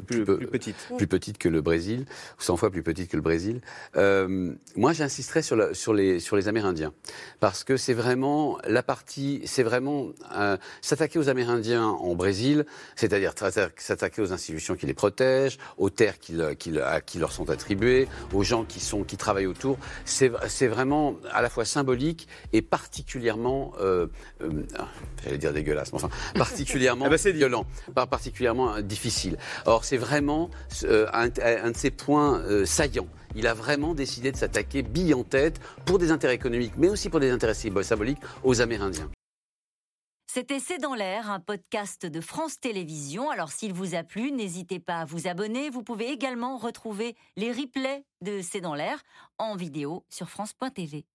Speaker 1: plus, petite.
Speaker 2: plus petite que le Brésil, ou 100 fois plus petite que le Brésil. Euh, moi, j'insisterai sur, sur, les, sur les Amérindiens, parce que c'est vraiment la partie, c'est vraiment euh, s'attaquer aux Amérindiens en Brésil, c'est-à-dire s'attaquer aux institutions qui les protègent, aux terres qui, qui, leur sont attribuées, aux gens qui, sont, qui travaillent autour. C'est vraiment à la fois symbolique et particulièrement, euh, euh, j'allais dire dégueulasse, mais enfin, particulièrement ah bah, violent, particulièrement difficile. Or, c'est vraiment un, un, de ces points saillants il a vraiment décidé de s'attaquer bille en tête pour des intérêts économiques, mais aussi pour des intérêts symboliques aux Amérindiens.
Speaker 12: C'était C'est dans l'air, un podcast de France Télévisions. Alors s'il vous a plu, n'hésitez pas à vous abonner. Vous pouvez également retrouver les replays de C'est dans l'air en vidéo sur France.tv.